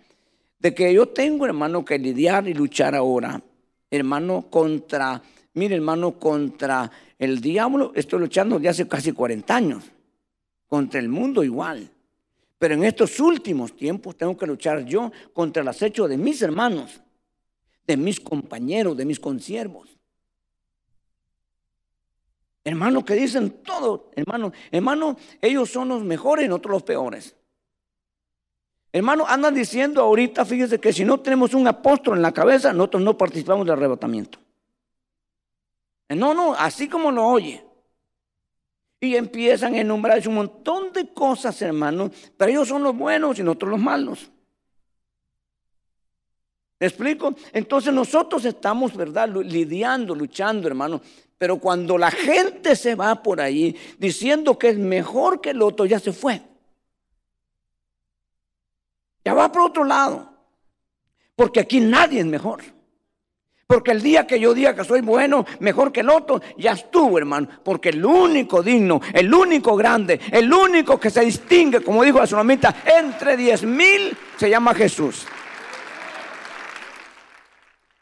de que yo tengo, hermano, que lidiar y luchar ahora, hermano, contra Mire, hermano, contra el diablo estoy luchando desde hace casi 40 años. Contra el mundo igual. Pero en estos últimos tiempos tengo que luchar yo contra el acecho de mis hermanos, de mis compañeros, de mis consiervos. Hermanos que dicen todo, hermano, hermano, ellos son los mejores y nosotros los peores. Hermano, andan diciendo ahorita, fíjese que si no tenemos un apóstol en la cabeza, nosotros no participamos del arrebatamiento. No, no, así como lo oye. Y empiezan a enumerarse un montón de cosas, hermanos, pero ellos son los buenos y nosotros los malos. ¿Me explico? Entonces nosotros estamos, ¿verdad? Lidiando, luchando, hermano. Pero cuando la gente se va por ahí diciendo que es mejor que el otro, ya se fue. Ya va por otro lado. Porque aquí nadie es mejor. Porque el día que yo diga que soy bueno, mejor que el otro, ya estuvo, hermano. Porque el único digno, el único grande, el único que se distingue, como dijo la sonomita, entre diez mil, se llama Jesús.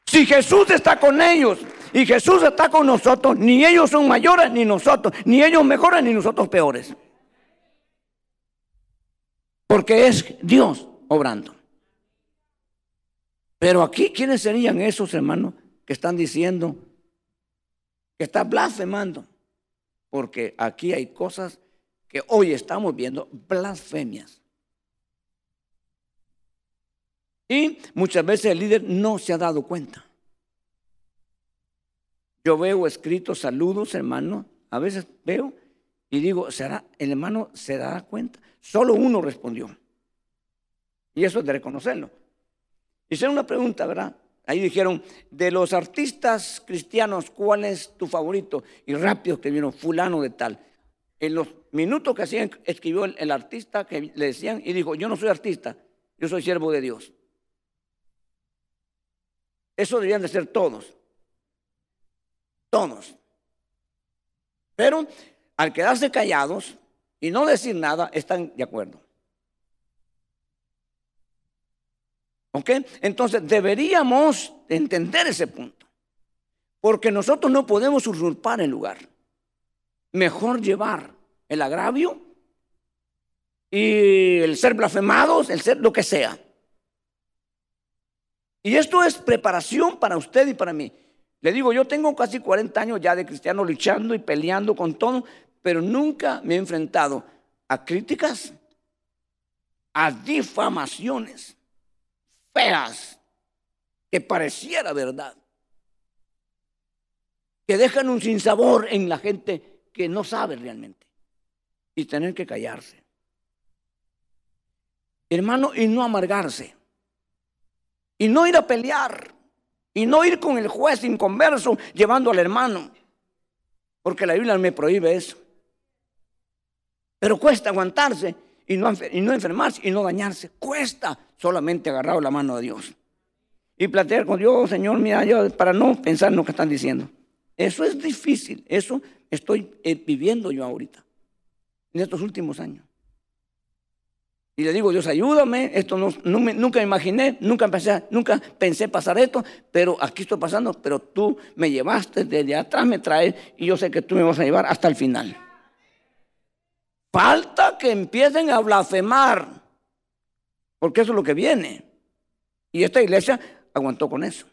Si Jesús está con ellos y Jesús está con nosotros, ni ellos son mayores ni nosotros, ni ellos mejores ni nosotros peores. Porque es Dios obrando. Pero aquí, ¿quiénes serían esos hermanos que están diciendo que está blasfemando? Porque aquí hay cosas que hoy estamos viendo blasfemias. Y muchas veces el líder no se ha dado cuenta. Yo veo escritos saludos, hermano. A veces veo y digo, ¿será, el hermano se dará cuenta? Solo uno respondió. Y eso es de reconocerlo. Hicieron una pregunta, ¿verdad? Ahí dijeron, de los artistas cristianos, ¿cuál es tu favorito? Y rápido escribieron, fulano de tal. En los minutos que hacían, escribió el, artista que le decían y dijo, yo no soy artista, yo soy siervo de Dios. Eso deberían de ser todos. Todos. Pero al quedarse callados y no decir nada, están de acuerdo. ¿Ok? Entonces deberíamos entender ese punto. Porque nosotros no podemos usurpar el lugar. Mejor llevar el agravio y el ser blasfemados, el ser lo que sea. Y esto es preparación para usted y para mí. Le digo, yo tengo casi 40 años ya de cristiano luchando y peleando con todo, pero nunca me he enfrentado a críticas, a difamaciones feas que pareciera verdad, que dejan un sinsabor en la gente que no sabe realmente y tener que callarse. Hermano, y no amargarse, y no ir a pelear, y no ir con el juez inconverso llevando al hermano, porque la Biblia me prohíbe eso. Pero cuesta aguantarse y no, y no enfermarse y no dañarse. Cuesta solamente agarrado la mano de Dios. Y plantear con Dios, Señor, mira, yo, para no pensar en lo que están diciendo. Eso es difícil. Eso estoy eh, viviendo yo ahorita, en estos últimos años. Y le digo, Dios, ayúdame, esto no, nunca imaginé, nunca pensé, nunca pensé pasar esto, pero aquí estoy pasando, pero tú me llevaste desde atrás, me traes, y yo sé que tú me vas a llevar hasta el final. Falta que empiecen a blasfemar, porque eso es lo que viene. Y esta iglesia aguantó con eso.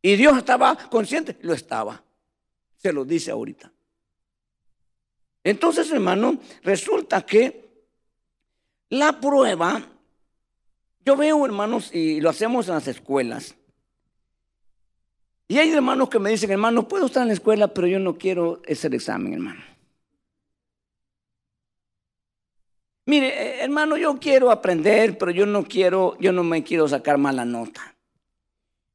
Y Dios estaba consciente, lo estaba. Se lo dice ahorita. Entonces, hermano, resulta que la prueba, yo veo, hermanos, y lo hacemos en las escuelas. Y hay hermanos que me dicen, hermano, puedo estar en la escuela, pero yo no quiero ese examen, hermano. Mire, eh, hermano, yo quiero aprender, pero yo no quiero, yo no me quiero sacar mala nota.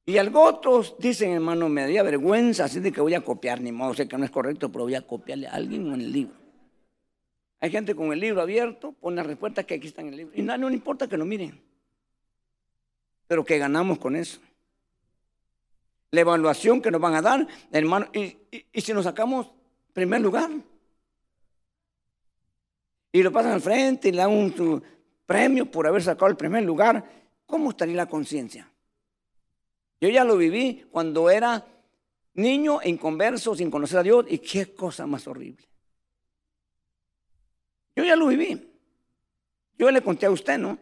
Y otros dicen, hermano, me daría vergüenza, así de que voy a copiar, ni modo, sé que no es correcto, pero voy a copiarle a alguien en el libro. Hay gente con el libro abierto, pone las respuestas que aquí están en el libro. Y no, no importa que lo miren. Pero que ganamos con eso. La evaluación que nos van a dar, hermano, y, y si nos sacamos primer lugar, y lo pasan al frente y le dan un premio por haber sacado el primer lugar, ¿cómo estaría la conciencia? Yo ya lo viví cuando era niño, inconverso, sin conocer a Dios, y qué cosa más horrible. Yo ya lo viví. Yo le conté a usted, ¿no?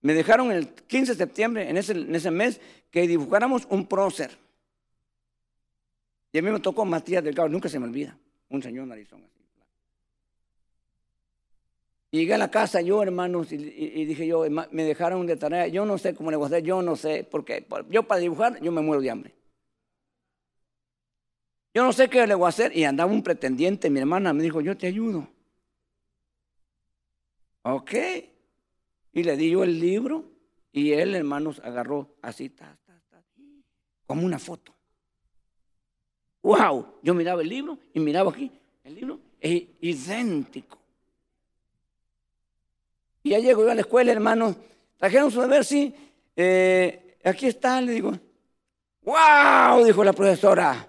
Me dejaron el 15 de septiembre, en ese, en ese mes, que dibujáramos un prócer. Y a mí me tocó Matías Delgado, nunca se me olvida, un señor narizón. Y llegué a la casa yo, hermanos, y, dije yo, me dejaron de tarea, yo no sé cómo le voy a hacer, yo no sé, porque yo para dibujar, yo me muero de hambre. Yo no sé qué le voy a hacer. Y andaba un pretendiente, mi hermana me dijo, yo te ayudo. Ok. Y le di yo el libro y él, hermanos, agarró así, ta, como una foto. ¡Wow! Yo miraba el libro y miraba aquí, el libro es idéntico. Y ya llego yo a la escuela, hermano. Trajeron su deber, sí. Eh, aquí está, le digo. ¡Wow! Dijo la profesora.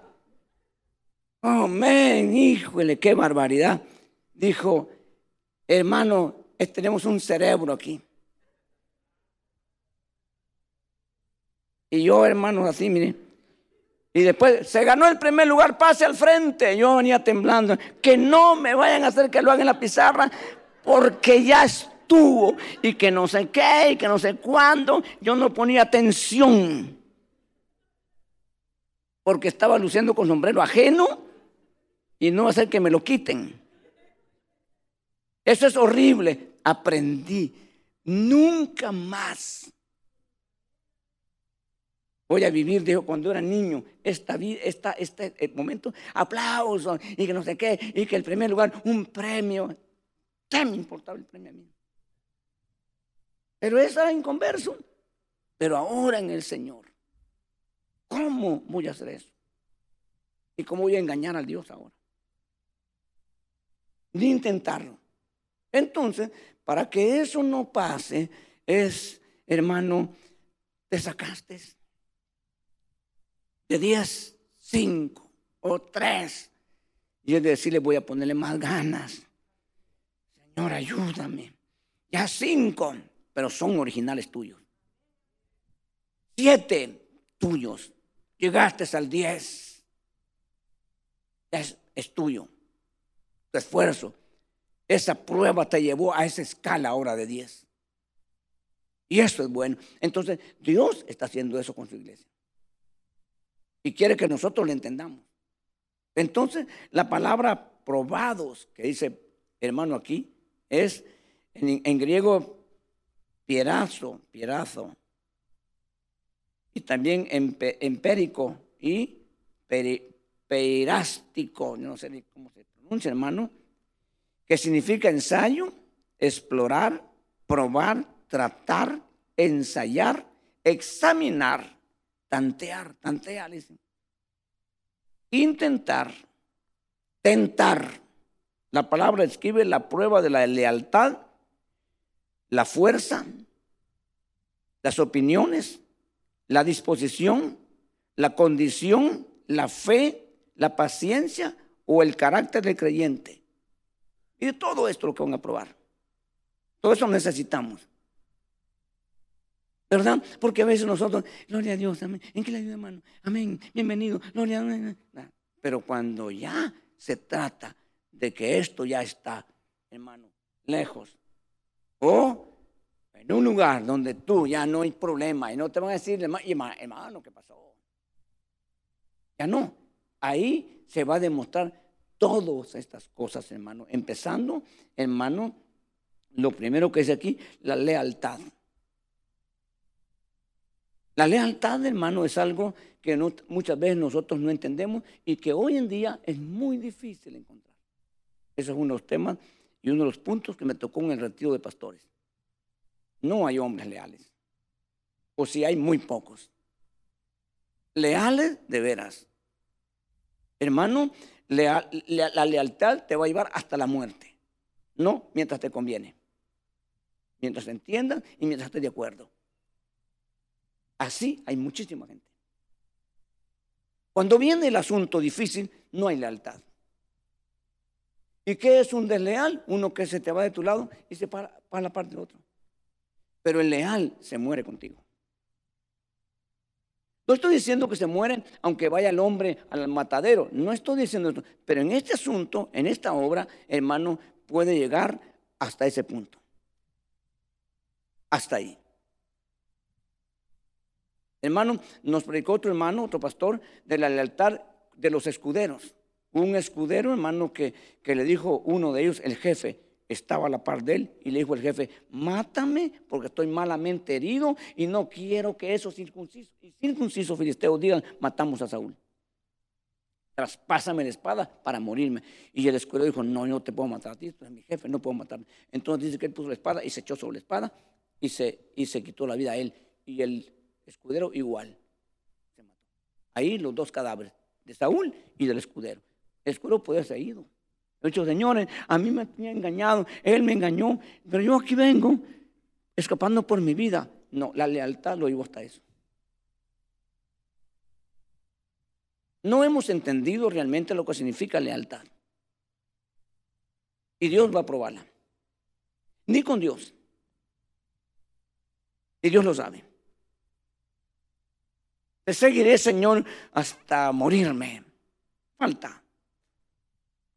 Oh, men, híjole, qué barbaridad. Dijo, hermano, tenemos un cerebro aquí. Y yo, hermano, así, mire. Y después se ganó el primer lugar, pase al frente. Yo venía temblando. Que no me vayan a hacer que lo hagan en la pizarra, porque ya estoy tuvo y que no sé qué y que no sé cuándo. Yo no ponía atención porque estaba luciendo con sombrero ajeno y no hacer que me lo quiten. Eso es horrible. Aprendí. Nunca más voy a vivir, dijo, cuando era niño, esta, esta, este eh, momento, aplausos y que no sé qué, y que el primer lugar, un premio. ¿Qué me importaba el premio a mí? Pero esa era inconverso. Pero ahora en el Señor. ¿Cómo voy a hacer eso? ¿Y cómo voy a engañar al Dios ahora? Ni intentarlo. Entonces, para que eso no pase, es, hermano, te sacaste de 10, 5 o 3. Y es decirle, voy a ponerle más ganas. Señor, ayúdame. Ya 5 pero son originales tuyos. Siete tuyos. llegaste al 10. Es, es tuyo. Tu esfuerzo. Esa prueba te llevó a esa escala ahora de 10. Y eso es bueno. Entonces, Dios está haciendo eso con su iglesia. Y quiere que nosotros lo entendamos. Entonces, la palabra probados, que dice hermano aquí, es en, griego pierazo, pierazo. Y también empérico y peirástico, no sé cómo se pronuncia, hermano, que significa ensayo, explorar, probar, tratar, ensayar, examinar, tantear, tantear, intentar, tentar. La palabra escribe la prueba de la lealtad, la fuerza, las opiniones, la disposición, la condición, la fe, la paciencia o el carácter del creyente. Y de todo esto lo que van a probar. Todo eso necesitamos. ¿Verdad? Porque a veces nosotros, gloria a Dios, amén. ¿En qué le ayuda, hermano? Amén, bienvenido, gloria a Dios. Pero cuando ya se trata de que esto ya está, hermano, lejos, o en un lugar donde tú ya no hay problema y no te van a decir, hermano, ¿qué pasó? Ya no. Ahí se va a demostrar todas estas cosas, hermano. Empezando, hermano, lo primero que es aquí, la lealtad. La lealtad, hermano, es algo que muchas veces nosotros no entendemos y que hoy en día es muy difícil encontrar. Ese es uno de los temas y uno de los puntos que me tocó en el retiro de pastores. No hay hombres leales. O si hay muy pocos. Leales de veras. Hermano, la lealtad te va a llevar hasta la muerte. No mientras te conviene. Mientras entiendas y mientras estés de acuerdo. Así hay muchísima gente. Cuando viene el asunto difícil, no hay lealtad. ¿Y qué es un desleal? Uno que se te va de tu lado y se para, para la parte de otro. Pero el leal se muere contigo. No estoy diciendo que se mueren aunque vaya el hombre al matadero. No estoy diciendo esto. Pero en este asunto, en esta obra, hermano, puede llegar hasta ese punto. Hasta ahí. Hermano, nos predicó otro hermano, otro pastor, de la lealtad de los escuderos. Un escudero, hermano, que, que le dijo uno de ellos, el jefe, estaba a la par de él y le dijo el jefe, mátame porque estoy malamente herido y no quiero que esos circuncisos, circuncisos filisteos digan, matamos a Saúl. Traspásame la espada para morirme. Y el escudero dijo, no, yo no te puedo matar a ti, tú eres mi jefe, no puedo matarme. Entonces dice que él puso la espada y se echó sobre la espada y se, y se quitó la vida a él. Y el escudero igual. Se mató. Ahí los dos cadáveres, de Saúl y del escudero. El escudero puede ser ido. He dicho, señores, a mí me había engañado, él me engañó, pero yo aquí vengo escapando por mi vida. No, la lealtad lo llevó hasta eso. No hemos entendido realmente lo que significa lealtad. Y Dios va a probarla. Ni con Dios. Y Dios lo sabe. Te seguiré, Señor, hasta morirme. Falta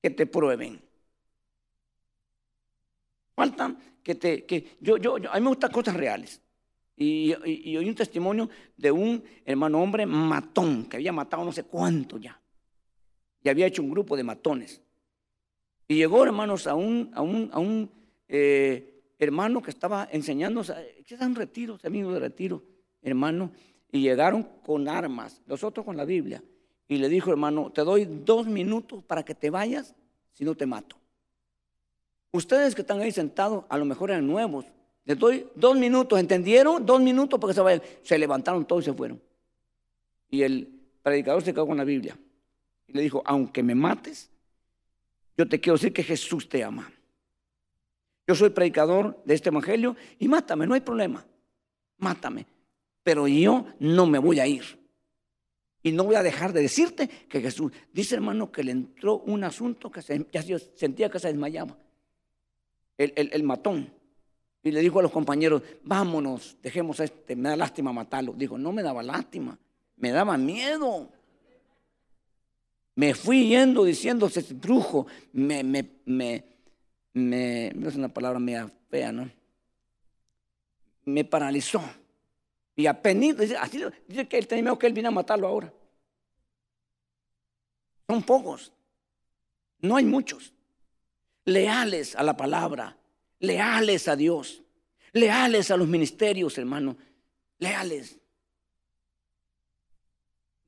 que te prueben. Falta que te... Que yo, yo, a mí me gustan cosas reales. Y, y, oí un testimonio de un hermano hombre matón, que había matado no sé cuánto ya. Y había hecho un grupo de matones. Y llegó, hermanos, a un, a un, a un eh, hermano que estaba enseñando, que un retiro, amigo de retiro, hermano, y llegaron con armas, los otros con la Biblia. Y le dijo, hermano, te doy dos minutos para que te vayas, si no te mato. Ustedes que están ahí sentados, a lo mejor eran nuevos. Les doy dos minutos, ¿entendieron? Dos minutos para que se vayan. Se levantaron todos y se fueron. Y el predicador se quedó con la Biblia. Y le dijo, aunque me mates, yo te quiero decir que Jesús te ama. Yo soy predicador de este evangelio y mátame, no hay problema. Mátame pero yo no me voy a ir. Y no voy a dejar de decirte que Jesús, dice hermano que le entró un asunto que ya sentía que se desmayaba. El, matón. Y le dijo a los compañeros, vámonos, dejemos a este, me da lástima matarlo. Dijo, no me daba lástima. Me daba miedo. Me fui yendo diciendo, ese brujo me, me, me, me, es una palabra media fea, ¿no? Me paralizó. Y apenas, así dice que él miedo que él vino a matarlo ahora. Son pocos. No hay muchos. Leales a la palabra, leales a Dios, leales a los ministerios, hermano, leales.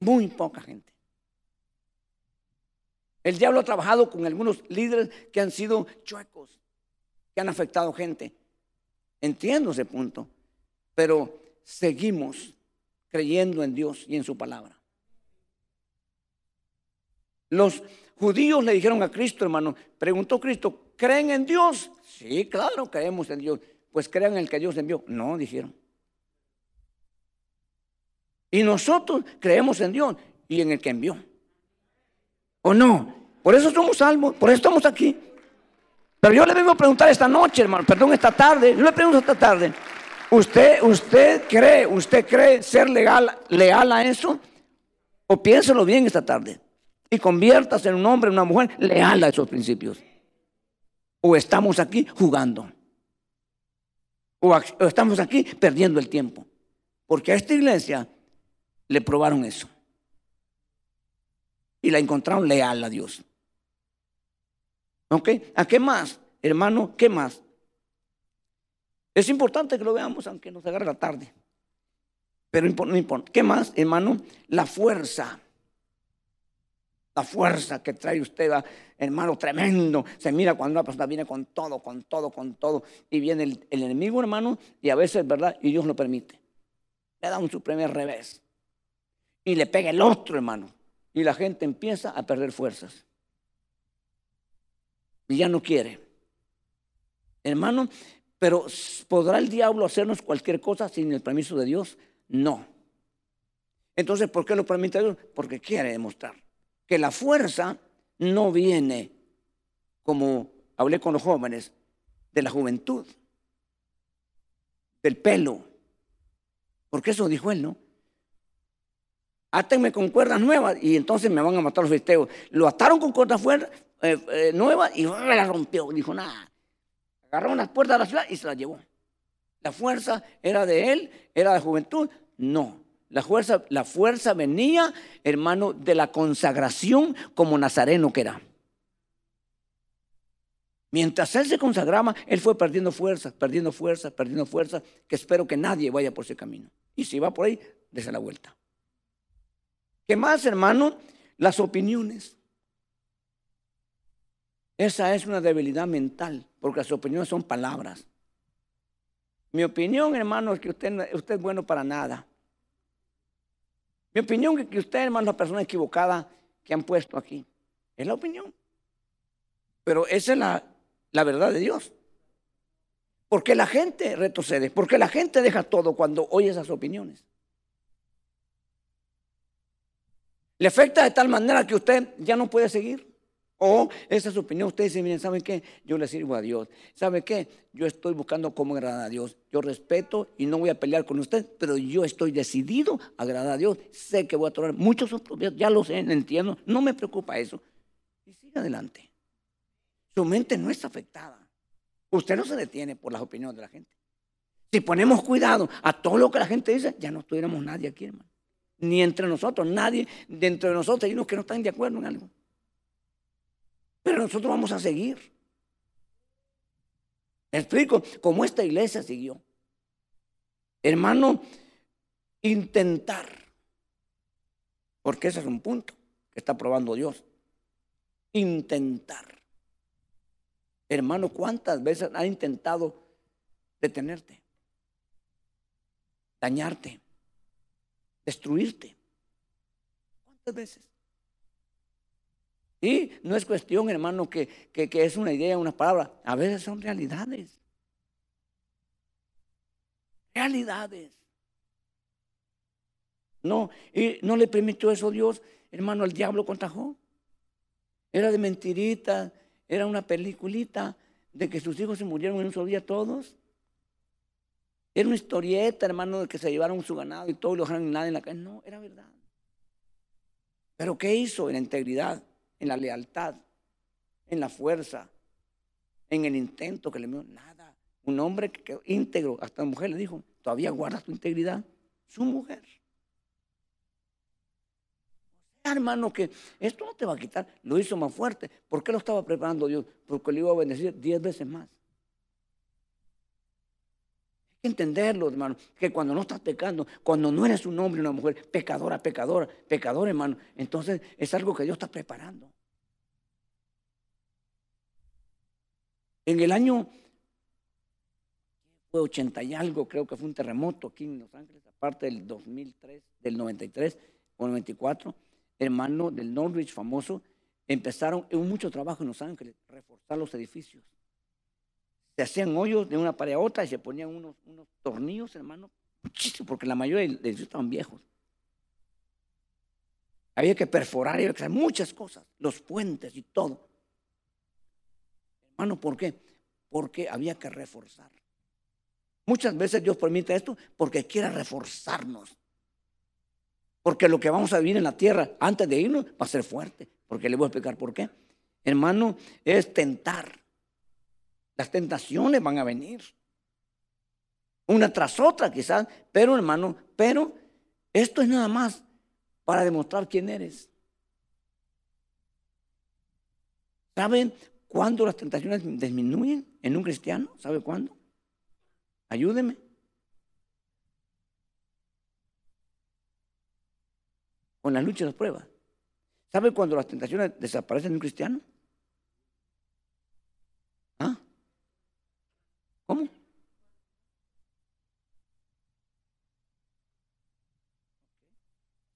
Muy poca gente. El diablo ha trabajado con algunos líderes que han sido chuecos, que han afectado gente. Entiendo ese punto, pero seguimos creyendo en Dios y en su palabra. Los judíos le dijeron a Cristo, hermano, preguntó Cristo, ¿creen en Dios? Sí, claro, creemos en Dios. Pues crean en el que Dios envió. No, dijeron. Y nosotros creemos en Dios y en el que envió. ¿O no? Por eso somos salvos, por eso estamos aquí. Pero yo le vengo a preguntar esta noche, hermano, perdón, esta tarde, yo le pregunto esta tarde, ¿usted, usted cree, usted cree ser legal, leal a eso? O piénselo bien esta tarde y conviértase en un hombre, en una mujer leal a esos principios. O estamos aquí jugando. O estamos aquí perdiendo el tiempo. Porque a esta iglesia le probaron eso. Y la encontraron leal a Dios. ¿Ok? ¿A qué más, hermano? ¿Qué más? Es importante que lo veamos, aunque nos agarre la tarde. Pero no importa. ¿Qué más, hermano? La fuerza. La fuerza que trae usted, hermano, tremendo. Se mira cuando una persona viene con todo, con todo, con todo. Y viene el, el enemigo, hermano, y a veces, ¿verdad? Y Dios lo permite. Le da un su primer revés y le pega el otro, hermano. Y la gente empieza a perder fuerzas. Y ya no quiere. Hermano, pero ¿podrá el diablo hacernos cualquier cosa sin el permiso de Dios? No. Entonces, ¿por qué lo permite Dios? Porque quiere demostrar que la fuerza no viene, como hablé con los jóvenes, de la juventud, del pelo. Porque eso dijo él, ¿no? átenme con cuerdas nuevas y entonces me van a matar los filisteos. Lo ataron con cuerdas eh, eh, nuevas y la rompió. Dijo, nada. Agarró unas puertas de la ciudad y se las llevó. La fuerza era de él, era de juventud. No. La fuerza, la fuerza venía, hermano, de la consagración como nazareno que era. Mientras él se consagraba, él fue perdiendo fuerza, perdiendo fuerza, perdiendo fuerza, que espero que nadie vaya por ese camino. Y si va por ahí, dése la vuelta. ¿Qué más, hermano? Las opiniones. Esa es una debilidad mental, porque las opiniones son palabras. Mi opinión, hermano, es que usted, es bueno para nada. Mi opinión es que usted, hermano, es la persona equivocada que han puesto aquí. Es la opinión. Pero esa es la verdad de Dios. Porque la gente retrocede, porque la gente deja todo cuando oye esas opiniones. Le afecta de tal manera que usted ya no puede seguir. O esa es su opinión. Usted dice, miren, ¿saben qué? Yo le sirvo a Dios. ¿Sabe qué? Yo estoy buscando cómo agradar a Dios. Yo respeto y no voy a pelear con usted, pero yo estoy decidido a agradar a Dios. Sé que voy a tomar muchos ya lo sé, entiendo. No me preocupa eso. Y sigue adelante. Su mente no está afectada. Usted no se detiene por las opiniones de la gente. Si ponemos cuidado a todo lo que la gente dice, ya no estuviéramos nadie aquí, hermano ni entre nosotros, nadie dentro de nosotros. Hay unos que no están de acuerdo en algo. Pero nosotros vamos a seguir. explico? Como esta iglesia siguió. Hermano, intentar. Porque ese es un punto que está probando Dios. Intentar. Hermano, ¿cuántas veces ha intentado detenerte? Dañarte destruirte. ¿Cuántas veces? Y no es cuestión, hermano, que, que, es una idea, una palabra. A veces son realidades. Realidades. No, y no le permitió eso Dios, hermano, al diablo contrajo. Era de mentirita, era una peliculita de que sus hijos se murieron en un solo día todos. Era una historieta, hermano, de que se llevaron su ganado y todo y lo dejaron nada en la calle. No, era verdad. Pero ¿qué hizo? En la integridad, en la lealtad, en la fuerza, en el intento que le dio. Nada. Un hombre que quedó íntegro, hasta la mujer le dijo, todavía guardas tu integridad. Su mujer. hermano, que esto no te va a quitar. Lo hizo más fuerte. ¿Por qué lo estaba preparando Dios? Porque le iba a bendecir diez veces más. Que entenderlo, hermano, que cuando no estás pecando, cuando no eres un hombre una mujer pecadora, pecadora, pecador, hermano, entonces es algo que Dios está preparando. En el año fue 80 y algo, creo que fue un terremoto aquí en Los Ángeles, aparte del 2003, del 93 o 94 hermano del Norwich famoso, empezaron en mucho trabajo en Los Ángeles, reforzar los edificios. Se hacían hoyos de una pared a otra y se ponían unos, unos tornillos, hermano, muchísimo, porque la mayoría de edificios estaban viejos. Había que perforar, había que hacer muchas cosas, los puentes y todo. Hermano, ¿por qué? Porque había que reforzar. Muchas veces Dios permite esto porque quiere reforzarnos. Porque lo que vamos a vivir en la tierra antes de irnos va a ser fuerte. Porque le voy a explicar por qué. Hermano, es tentar. Las tentaciones van a venir. Una tras otra quizás. Pero hermano, pero esto es nada más para demostrar quién eres. ¿Saben cuándo las tentaciones disminuyen en un cristiano? ¿Sabe cuándo? Ayúdeme. con las luchas y las pruebas. ¿Sabe cuando las tentaciones desaparecen en un cristiano? ¿Ah? ¿Cómo?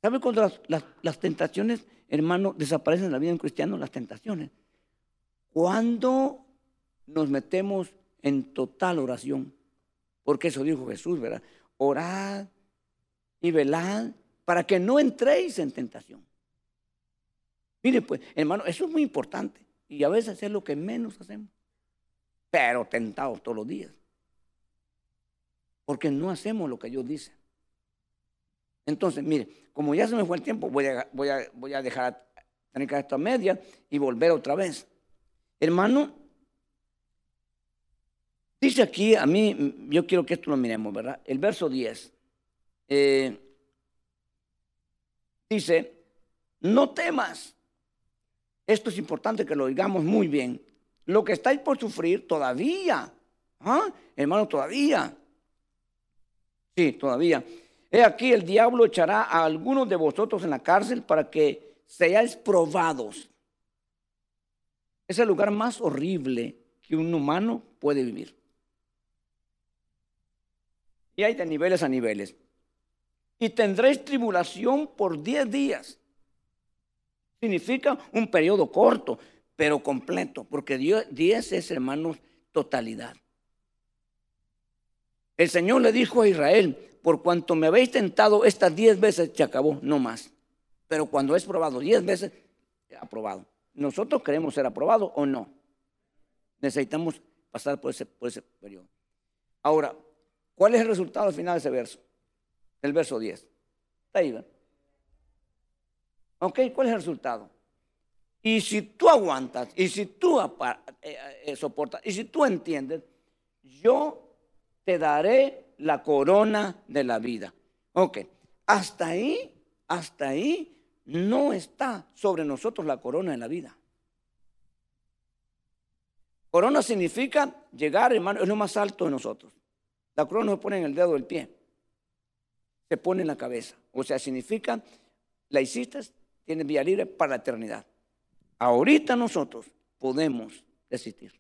¿Sabe cuando las, tentaciones, hermano, desaparecen en la vida de un cristiano? Las tentaciones. Cuando nos metemos en total oración. Porque eso dijo Jesús, ¿verdad? Orad y velad para que no entréis en tentación. Mire, pues, hermano, eso es muy importante. Y a veces es lo que menos hacemos. Pero tentados todos los días. Porque no hacemos lo que Dios dice. Entonces, mire, como ya se me fue el tiempo, voy a, voy a, voy a dejar, esta media y volver otra vez. Hermano, dice aquí, a mí, yo quiero que esto lo miremos, ¿verdad? El verso 10. Eh, dice, no temas. Esto es importante que lo digamos muy bien. Lo que estáis por sufrir todavía, ¿ah? hermano, todavía. Sí, todavía. He aquí el diablo echará a algunos de vosotros en la cárcel para que seáis probados. Es el lugar más horrible que un humano puede vivir. Y hay de niveles a niveles y tendréis tribulación por diez días. Significa un periodo corto, pero completo, porque diez es, hermanos, totalidad. El Señor le dijo a Israel, por cuanto me habéis tentado estas diez veces, se acabó, no más. Pero cuando es probado diez veces, aprobado. ¿Nosotros queremos ser aprobados o no? Necesitamos pasar por ese, por ese periodo. Ahora, ¿cuál es el resultado al final de ese verso? el verso 10. Está ahí, ¿Ok? ¿Cuál es el resultado? Y si tú aguantas, y si tú eh, eh, soportas, y si tú entiendes, yo te daré la corona de la vida. Ok, hasta ahí, hasta ahí no está sobre nosotros la corona de la vida. Corona significa llegar, hermano, es lo más alto de nosotros. La corona se pone en el dedo del pie se pone en la cabeza. O sea, significa, la hiciste, tienes vía libre para la eternidad. Ahorita nosotros podemos desistir.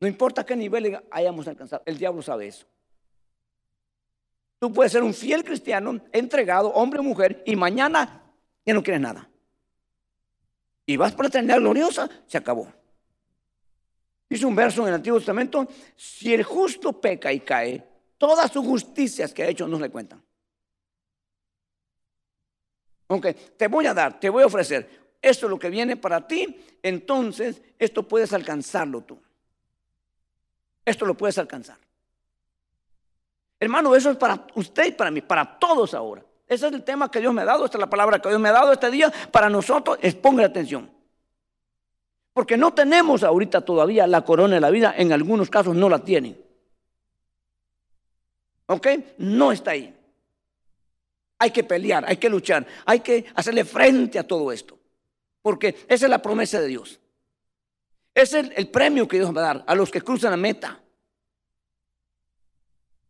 No importa qué nivel hayamos alcanzado, el diablo sabe eso. Tú puedes ser un fiel cristiano, entregado, hombre o mujer, y mañana ya no quieres nada. Y vas para la gloriosa, se acabó. Dice un verso en el Antiguo Testamento, si el justo peca y cae, Todas sus justicias que ha hecho no le cuentan. Aunque te voy a dar, te voy a ofrecer, esto es lo que viene para ti, entonces esto puedes alcanzarlo tú. Esto lo puedes alcanzar. Hermano, eso es para usted y para mí, para todos ahora. Ese es el tema que Dios me ha dado, esta es la palabra que Dios me ha dado este día para nosotros, es ponga atención. Porque no tenemos ahorita todavía la corona de la vida, en algunos casos no la tienen. ¿Ok? No está ahí. Hay que pelear, hay que luchar, hay que hacerle frente a todo esto. Porque esa es la promesa de Dios. Es el, premio que Dios va a dar a los que cruzan la meta.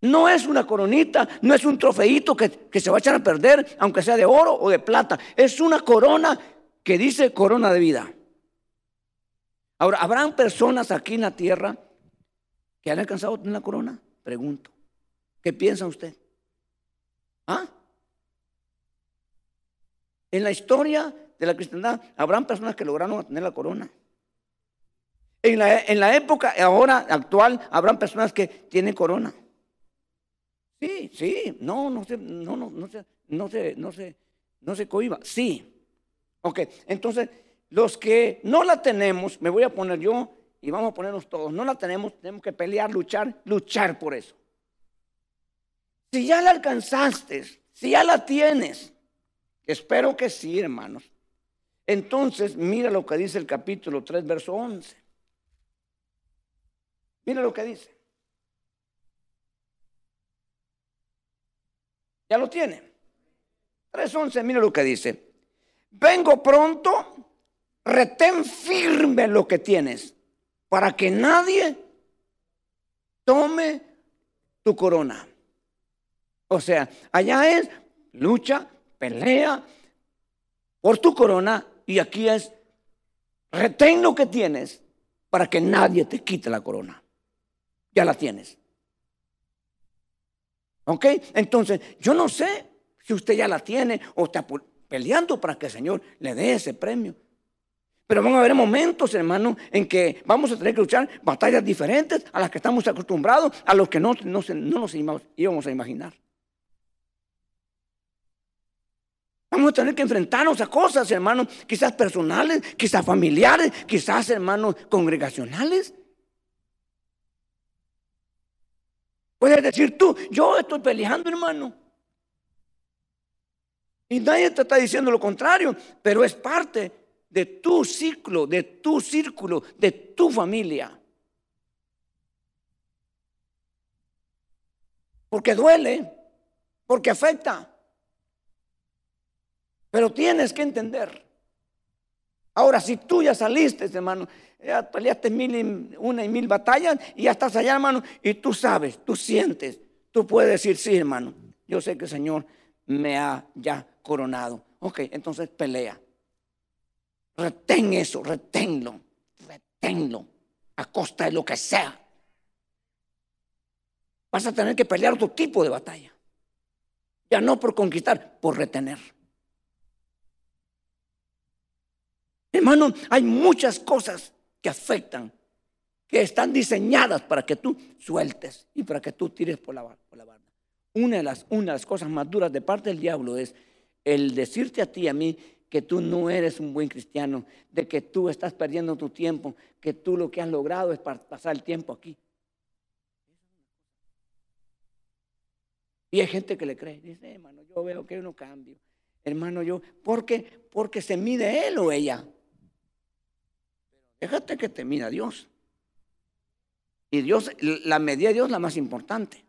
No es una coronita, no es un trofeito que, que, se va a echar a perder, aunque sea de oro o de plata. Es una corona que dice corona de vida. Ahora, ¿habrán personas aquí en la tierra que han alcanzado una corona? Pregunto. ¿Qué piensa usted? ¿Ah? En la historia de la cristiandad habrán personas que lograron tener la corona. En la, en la época ahora actual habrán personas que tienen corona. Sí, sí, no, no se, no, no, no se, no se, no se, no se cohiba. Sí. Ok, entonces los que no la tenemos, me voy a poner yo y vamos a ponernos todos, no la tenemos, tenemos que pelear, luchar, luchar por eso. Si ya la alcanzaste, si ya la tienes, espero que sí, hermanos. Entonces, mira lo que dice el capítulo 3, verso 11. Mira lo que dice. Ya lo tiene. 3.11, mira lo que dice. Vengo pronto, retén firme lo que tienes, para que nadie tome tu corona. O sea, allá es lucha, pelea por tu corona y aquí es retén lo que tienes para que nadie te quite la corona. Ya la tienes. ¿Ok? Entonces, yo no sé si usted ya la tiene o está peleando para que el Señor le dé ese premio. Pero van a haber momentos, hermano, en que vamos a tener que luchar batallas diferentes a las que estamos acostumbrados, a los que no, no, no nos íbamos a imaginar. Vamos a tener que enfrentarnos a cosas, hermanos, quizás personales, quizás familiares, quizás, hermanos, congregacionales. Puedes decir tú, yo estoy peleando, hermano. Y nadie te está diciendo lo contrario, pero es parte de tu ciclo, de tu círculo, de tu familia. Porque duele, porque afecta. Pero tienes que entender. Ahora, si tú ya saliste, hermano, ya peleaste mil y, una y mil batallas y ya estás allá, hermano, y tú sabes, tú sientes, tú puedes decir, sí, hermano, yo sé que el Señor me ha ya coronado. Ok, entonces pelea. Retén eso, reténlo, reténlo, a costa de lo que sea. Vas a tener que pelear otro tipo de batalla. Ya no por conquistar, por retener. Hermano, hay muchas cosas que afectan, que están diseñadas para que tú sueltes y para que tú tires por la, por barda. Una de, las, una de las cosas más duras de parte del diablo es el decirte a ti y a mí que tú no eres un buen cristiano, de que tú estás perdiendo tu tiempo, que tú lo que has logrado es pasar el tiempo aquí. Y hay gente que le cree, dice, hermano, yo veo que uno cambio. Hermano, yo, ¿por qué? Porque se mide él o ella. Déjate que te mira Dios. Y Dios, la medida de Dios es la más importante.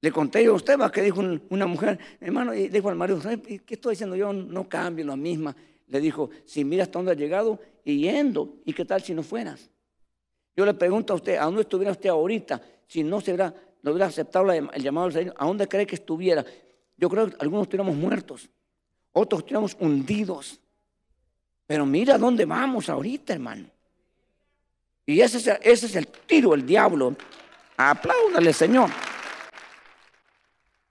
Le conté yo a usted, va, que dijo una mujer, hermano, y dijo al marido, ¿qué estoy diciendo yo? No cambio la misma. Le dijo, si miras hasta dónde has llegado y yendo, ¿y qué tal si no fueras? Yo le pregunto a usted, ¿a dónde estuviera usted ahorita si no, se hubiera, no hubiera aceptado el llamado del Señor? ¿A dónde cree que estuviera? Yo creo que algunos estuviéramos muertos, otros estuviéramos hundidos. Pero mira dónde vamos ahorita, hermano. Y ese es, el, tiro del diablo. Apláudale, Señor.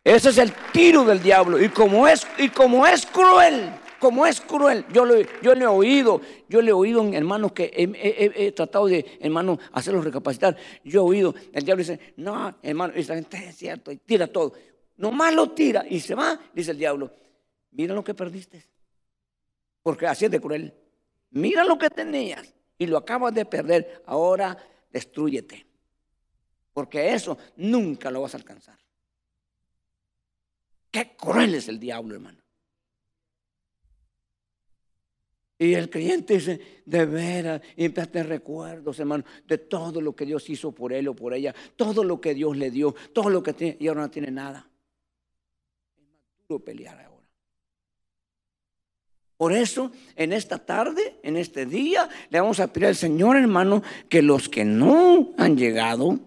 Ese es el tiro del diablo. Y como es, y como es cruel, como es cruel, yo, lo, yo le he oído, yo le he oído en hermanos que he, tratado de, hermano, hacerlos recapacitar. Yo he oído, el diablo dice, no, hermano, esa gente es cierto, y tira todo. Nomás lo tira y se va, dice el diablo. Mira lo que perdiste. Porque así es de cruel. Mira lo que tenías y lo acabas de perder. Ahora destruyete. Porque eso nunca lo vas a alcanzar. Qué cruel es el diablo, hermano. Y el creyente dice, de veras, y empieza a tener recuerdos, hermano, de todo lo que Dios hizo por él o por ella, todo lo que Dios le dio, todo lo que tiene, y ahora no tiene nada. Es más duro pelear ahora. Por eso, en esta tarde, en este día, le vamos a pedir al Señor, hermano, que los que no han llegado,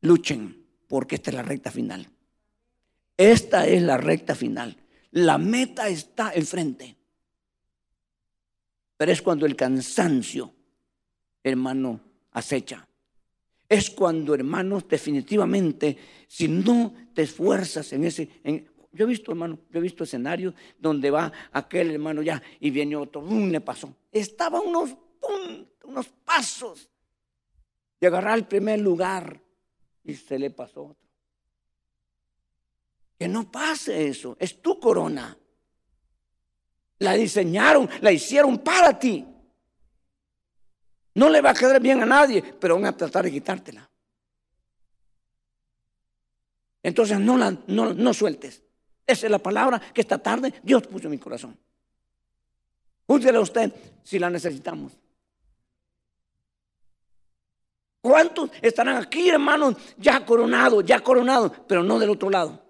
luchen, porque esta es la recta final. Esta es la recta final. La meta está enfrente. Pero es cuando el cansancio, hermano, acecha. Es cuando, hermanos, definitivamente, si no te esfuerzas en ese... yo he visto, hermano, yo he visto escenarios donde va aquel hermano ya y viene otro, ¡bum! le pasó. Estaba unos, unos pasos de agarrar el primer lugar y se le pasó otro. Que no pase eso, es tu corona. La diseñaron, la hicieron para ti. No le va a quedar bien a nadie, pero van a tratar de quitártela. Entonces no la no, no sueltes. Esa es la palabra que esta tarde Dios puso en mi corazón. Júzguela usted si la necesitamos. ¿Cuántos estarán aquí, hermanos, ya coronados, ya coronados, pero no del otro lado?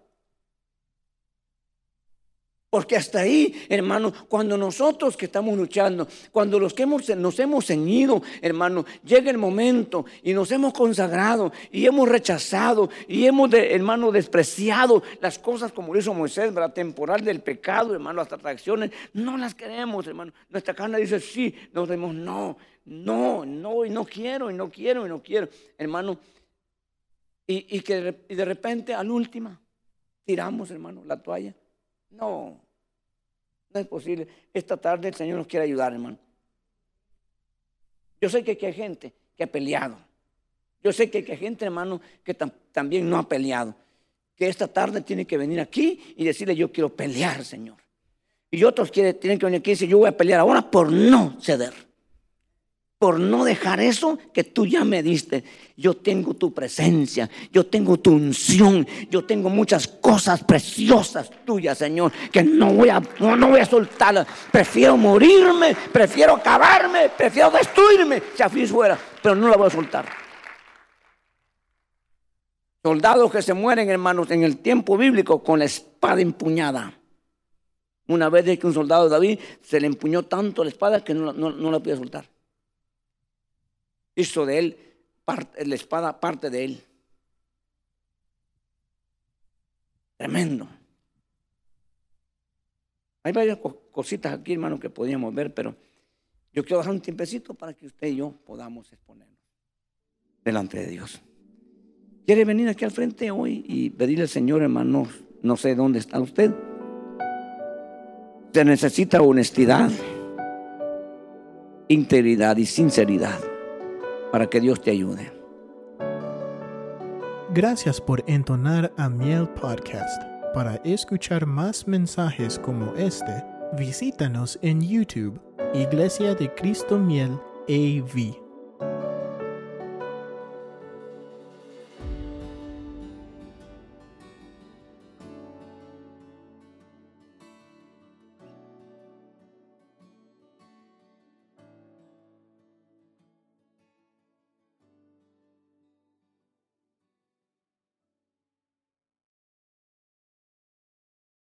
Porque hasta ahí, hermano, cuando nosotros que estamos luchando, cuando los que hemos, nos hemos ceñido, hermano, llega el momento y nos hemos consagrado y hemos rechazado y hemos, hermano, despreciado las cosas como lo hizo Moisés, la temporal del pecado, hermano, las atracciones, no las queremos, hermano. Nuestra carne dice sí, nos decimos no, no, no, y no quiero, y no quiero, y no quiero, hermano. Y, que de repente, al última, tiramos, hermano, la toalla. No, no es posible. Esta tarde el Señor nos quiere ayudar, hermano. Yo sé que hay gente que ha peleado. Yo sé que hay gente, hermano, que también no ha peleado. Que esta tarde tiene que venir aquí y decirle, yo quiero pelear, Señor. Y otros tienen que venir aquí y decir, yo voy a pelear ahora por no ceder por no dejar eso que tú ya me diste. Yo tengo tu presencia, yo tengo tu unción, yo tengo muchas cosas preciosas tuyas, Señor, que no voy a, no, voy a soltarlas. Prefiero morirme, prefiero acabarme, prefiero destruirme, si así fuera, pero no la voy a soltar. Soldados que se mueren, hermanos, en el tiempo bíblico con la espada empuñada. Una vez que un soldado de David se le empuñó tanto la espada que no, no la podía soltar hizo de él, la espada parte de él. Tremendo. Hay varias cositas aquí, hermano, que podríamos ver, pero yo quiero dejar un tiempecito para que usted y yo podamos exponernos delante de Dios. ¿Quiere venir aquí al frente hoy y pedirle al Señor, hermano, no sé dónde está usted? Se necesita honestidad, integridad y sinceridad para que Dios te ayude. Gracias por entonar a Miel Podcast. Para escuchar más mensajes como este, visítanos en YouTube, Iglesia de Cristo Miel AV.